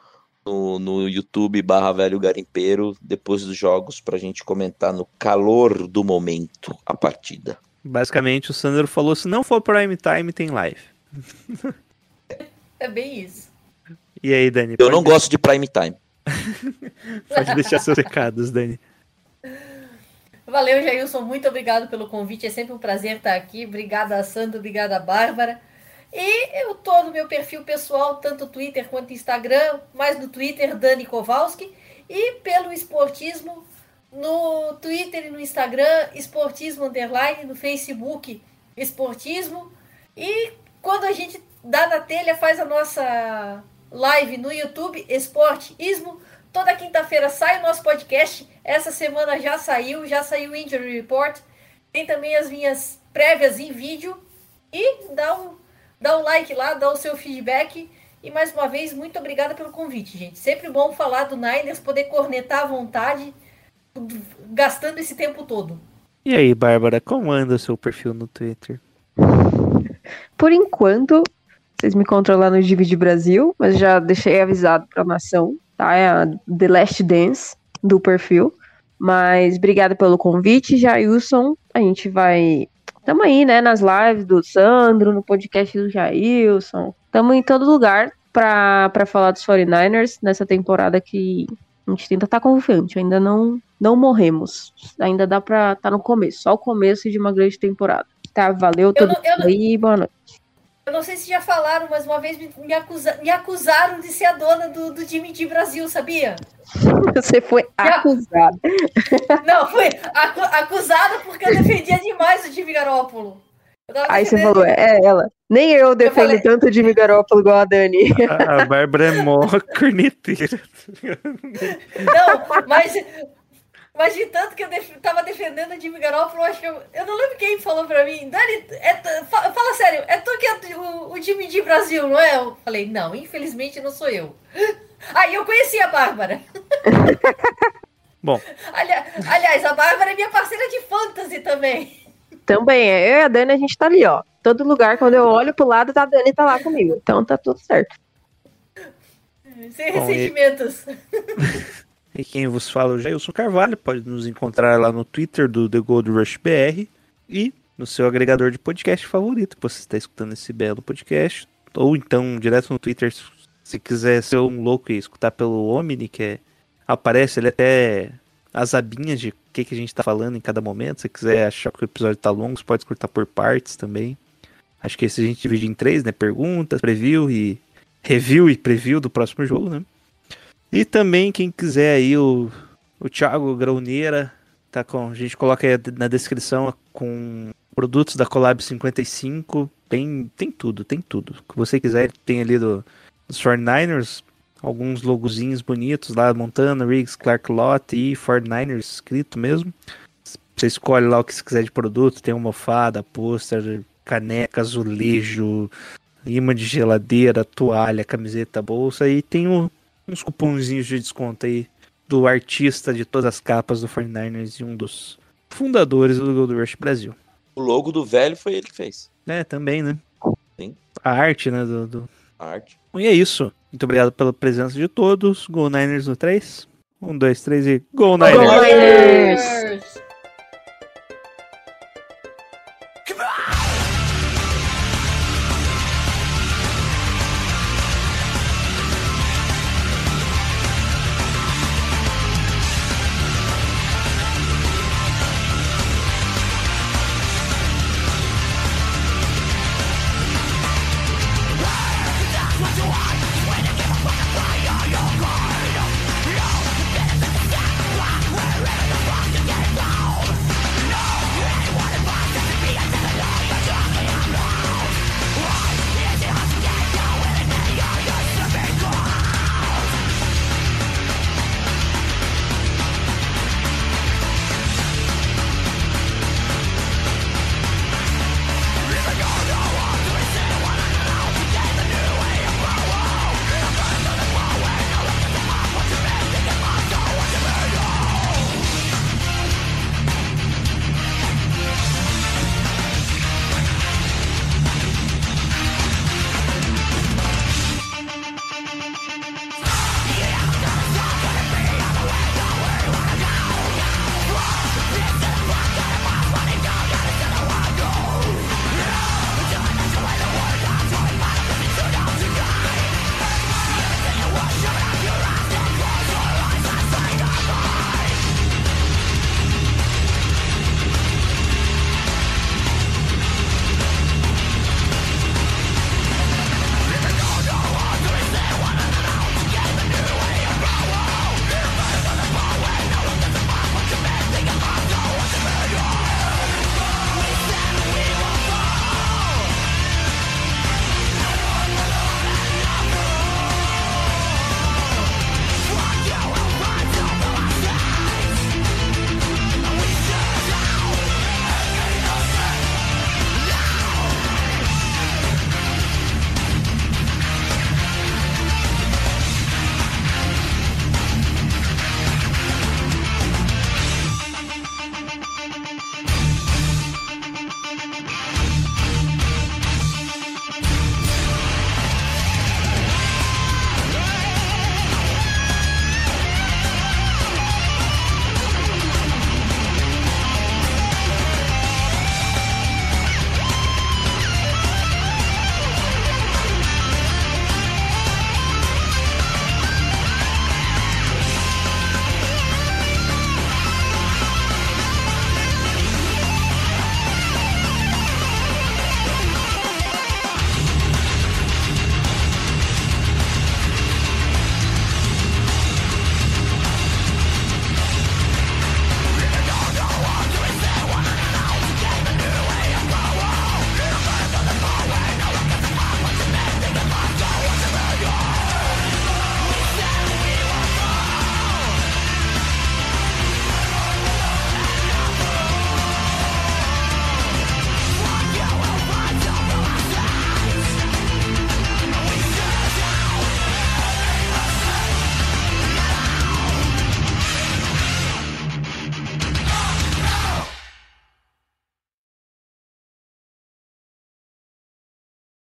no, no YouTube barra velho garimpeiro, depois dos jogos, pra gente comentar no calor do momento a partida. Basicamente, o Sandro falou: se não for prime time, tem live. É bem isso. E aí, Dani? Eu não gosto de prime time. Pode deixar seus recados, Dani. Valeu, Jailson. Muito obrigado pelo convite. É sempre um prazer estar aqui. Obrigada, Sandro. Obrigada, Bárbara. E eu tô no meu perfil pessoal, tanto Twitter quanto Instagram, mais no Twitter, Dani Kowalski. E pelo esportismo, no Twitter e no Instagram, esportismo underline, no Facebook, esportismo. E quando a gente dá na telha, faz a nossa live no YouTube, esportismo. toda quinta-feira sai o nosso podcast. Essa semana já saiu, já saiu o Injury Report. Tem também as minhas prévias em vídeo. E dá um, dá um like lá, dá o seu feedback. E mais uma vez, muito obrigada pelo convite, gente. Sempre bom falar do Niners, poder cornetar à vontade, gastando esse tempo todo. E aí, Bárbara, como anda o seu perfil no Twitter? Por enquanto, vocês me encontram lá no Divide Brasil, mas já deixei avisado pra nação, tá? É a The Last Dance do perfil. Mas obrigada pelo convite, Jailson. A gente vai. Tamo aí, né? Nas lives do Sandro, no podcast do Jailson. Tamo em todo lugar pra, pra falar dos 49ers nessa temporada que a gente tenta estar tá confiante. Ainda não, não morremos. Ainda dá pra estar tá no começo. Só o começo de uma grande temporada. Tá, valeu todo mundo aí. Boa noite. Eu não sei se já falaram, mas uma vez me, me acusa- me acusaram de ser a dona do, do time de Brasil, sabia? Você foi acusado. Não, fui acu- acusada porque eu defendia demais o time Garópolo. Eu Aí você falou, é ela. Nem eu defendo falei- tanto de Garoppolo igual a Dani. A, a Bárbara é mó corneteira. Não, mas, mas de tanto que eu def- tava defendendo o Jimmy Garoppolo, eu acho que eu, eu não lembro quem falou pra mim, Dani, é tu- fa- fala sério, é tu que é o, o Jimmy de Brasil, não é? Eu falei, não, infelizmente não sou eu. Aí eu conheci a Bárbara. Bom, Ali- aliás, a Bárbara é minha parceira de fantasy também. Também, é, eu e a Dani, a gente tá ali, ó. Todo lugar, quando eu olho pro lado, tá a Dani tá lá comigo. Então tá tudo certo. Sem Bom, ressentimentos. E quem vos fala é o Jailson Carvalho, pode nos encontrar lá no Twitter do The Gold Rush BR e no seu agregador de podcast favorito, você está escutando esse belo podcast, ou então direto no Twitter, se quiser ser um louco e escutar pelo Omni, que é, aparece ele até as abinhas de o que, que a gente tá falando em cada momento, se quiser achar que o episódio tá longo, você pode escutar por partes também. Acho que esse a gente divide em três, né? Perguntas, preview e review e preview do próximo jogo, né? E também, quem quiser aí, o, o Thiago Grauneira, tá com, a gente coloca aí na descrição com produtos da Collab 55, tem, tem tudo, tem tudo. O que você quiser, tem ali do, dos 49ers, alguns logozinhos bonitos lá, Montana, Riggs, Clark Lott e 49ers escrito mesmo. Você escolhe lá o que você quiser de produto, tem almofada, pôster, caneca, azulejo, imã de geladeira, toalha, camiseta, bolsa e tem o uns cupomzinhos de desconto aí do artista de todas as capas do 49ers e um dos fundadores do Gold Rush Brasil. O logo do velho foi ele que fez. É, também, né? Sim. A arte, né? Do, do... A arte. Bom, E é isso. Muito obrigado pela presença de todos. Go Niners no 3. 1, 2, 3 e Go Niners! Niners! Niners!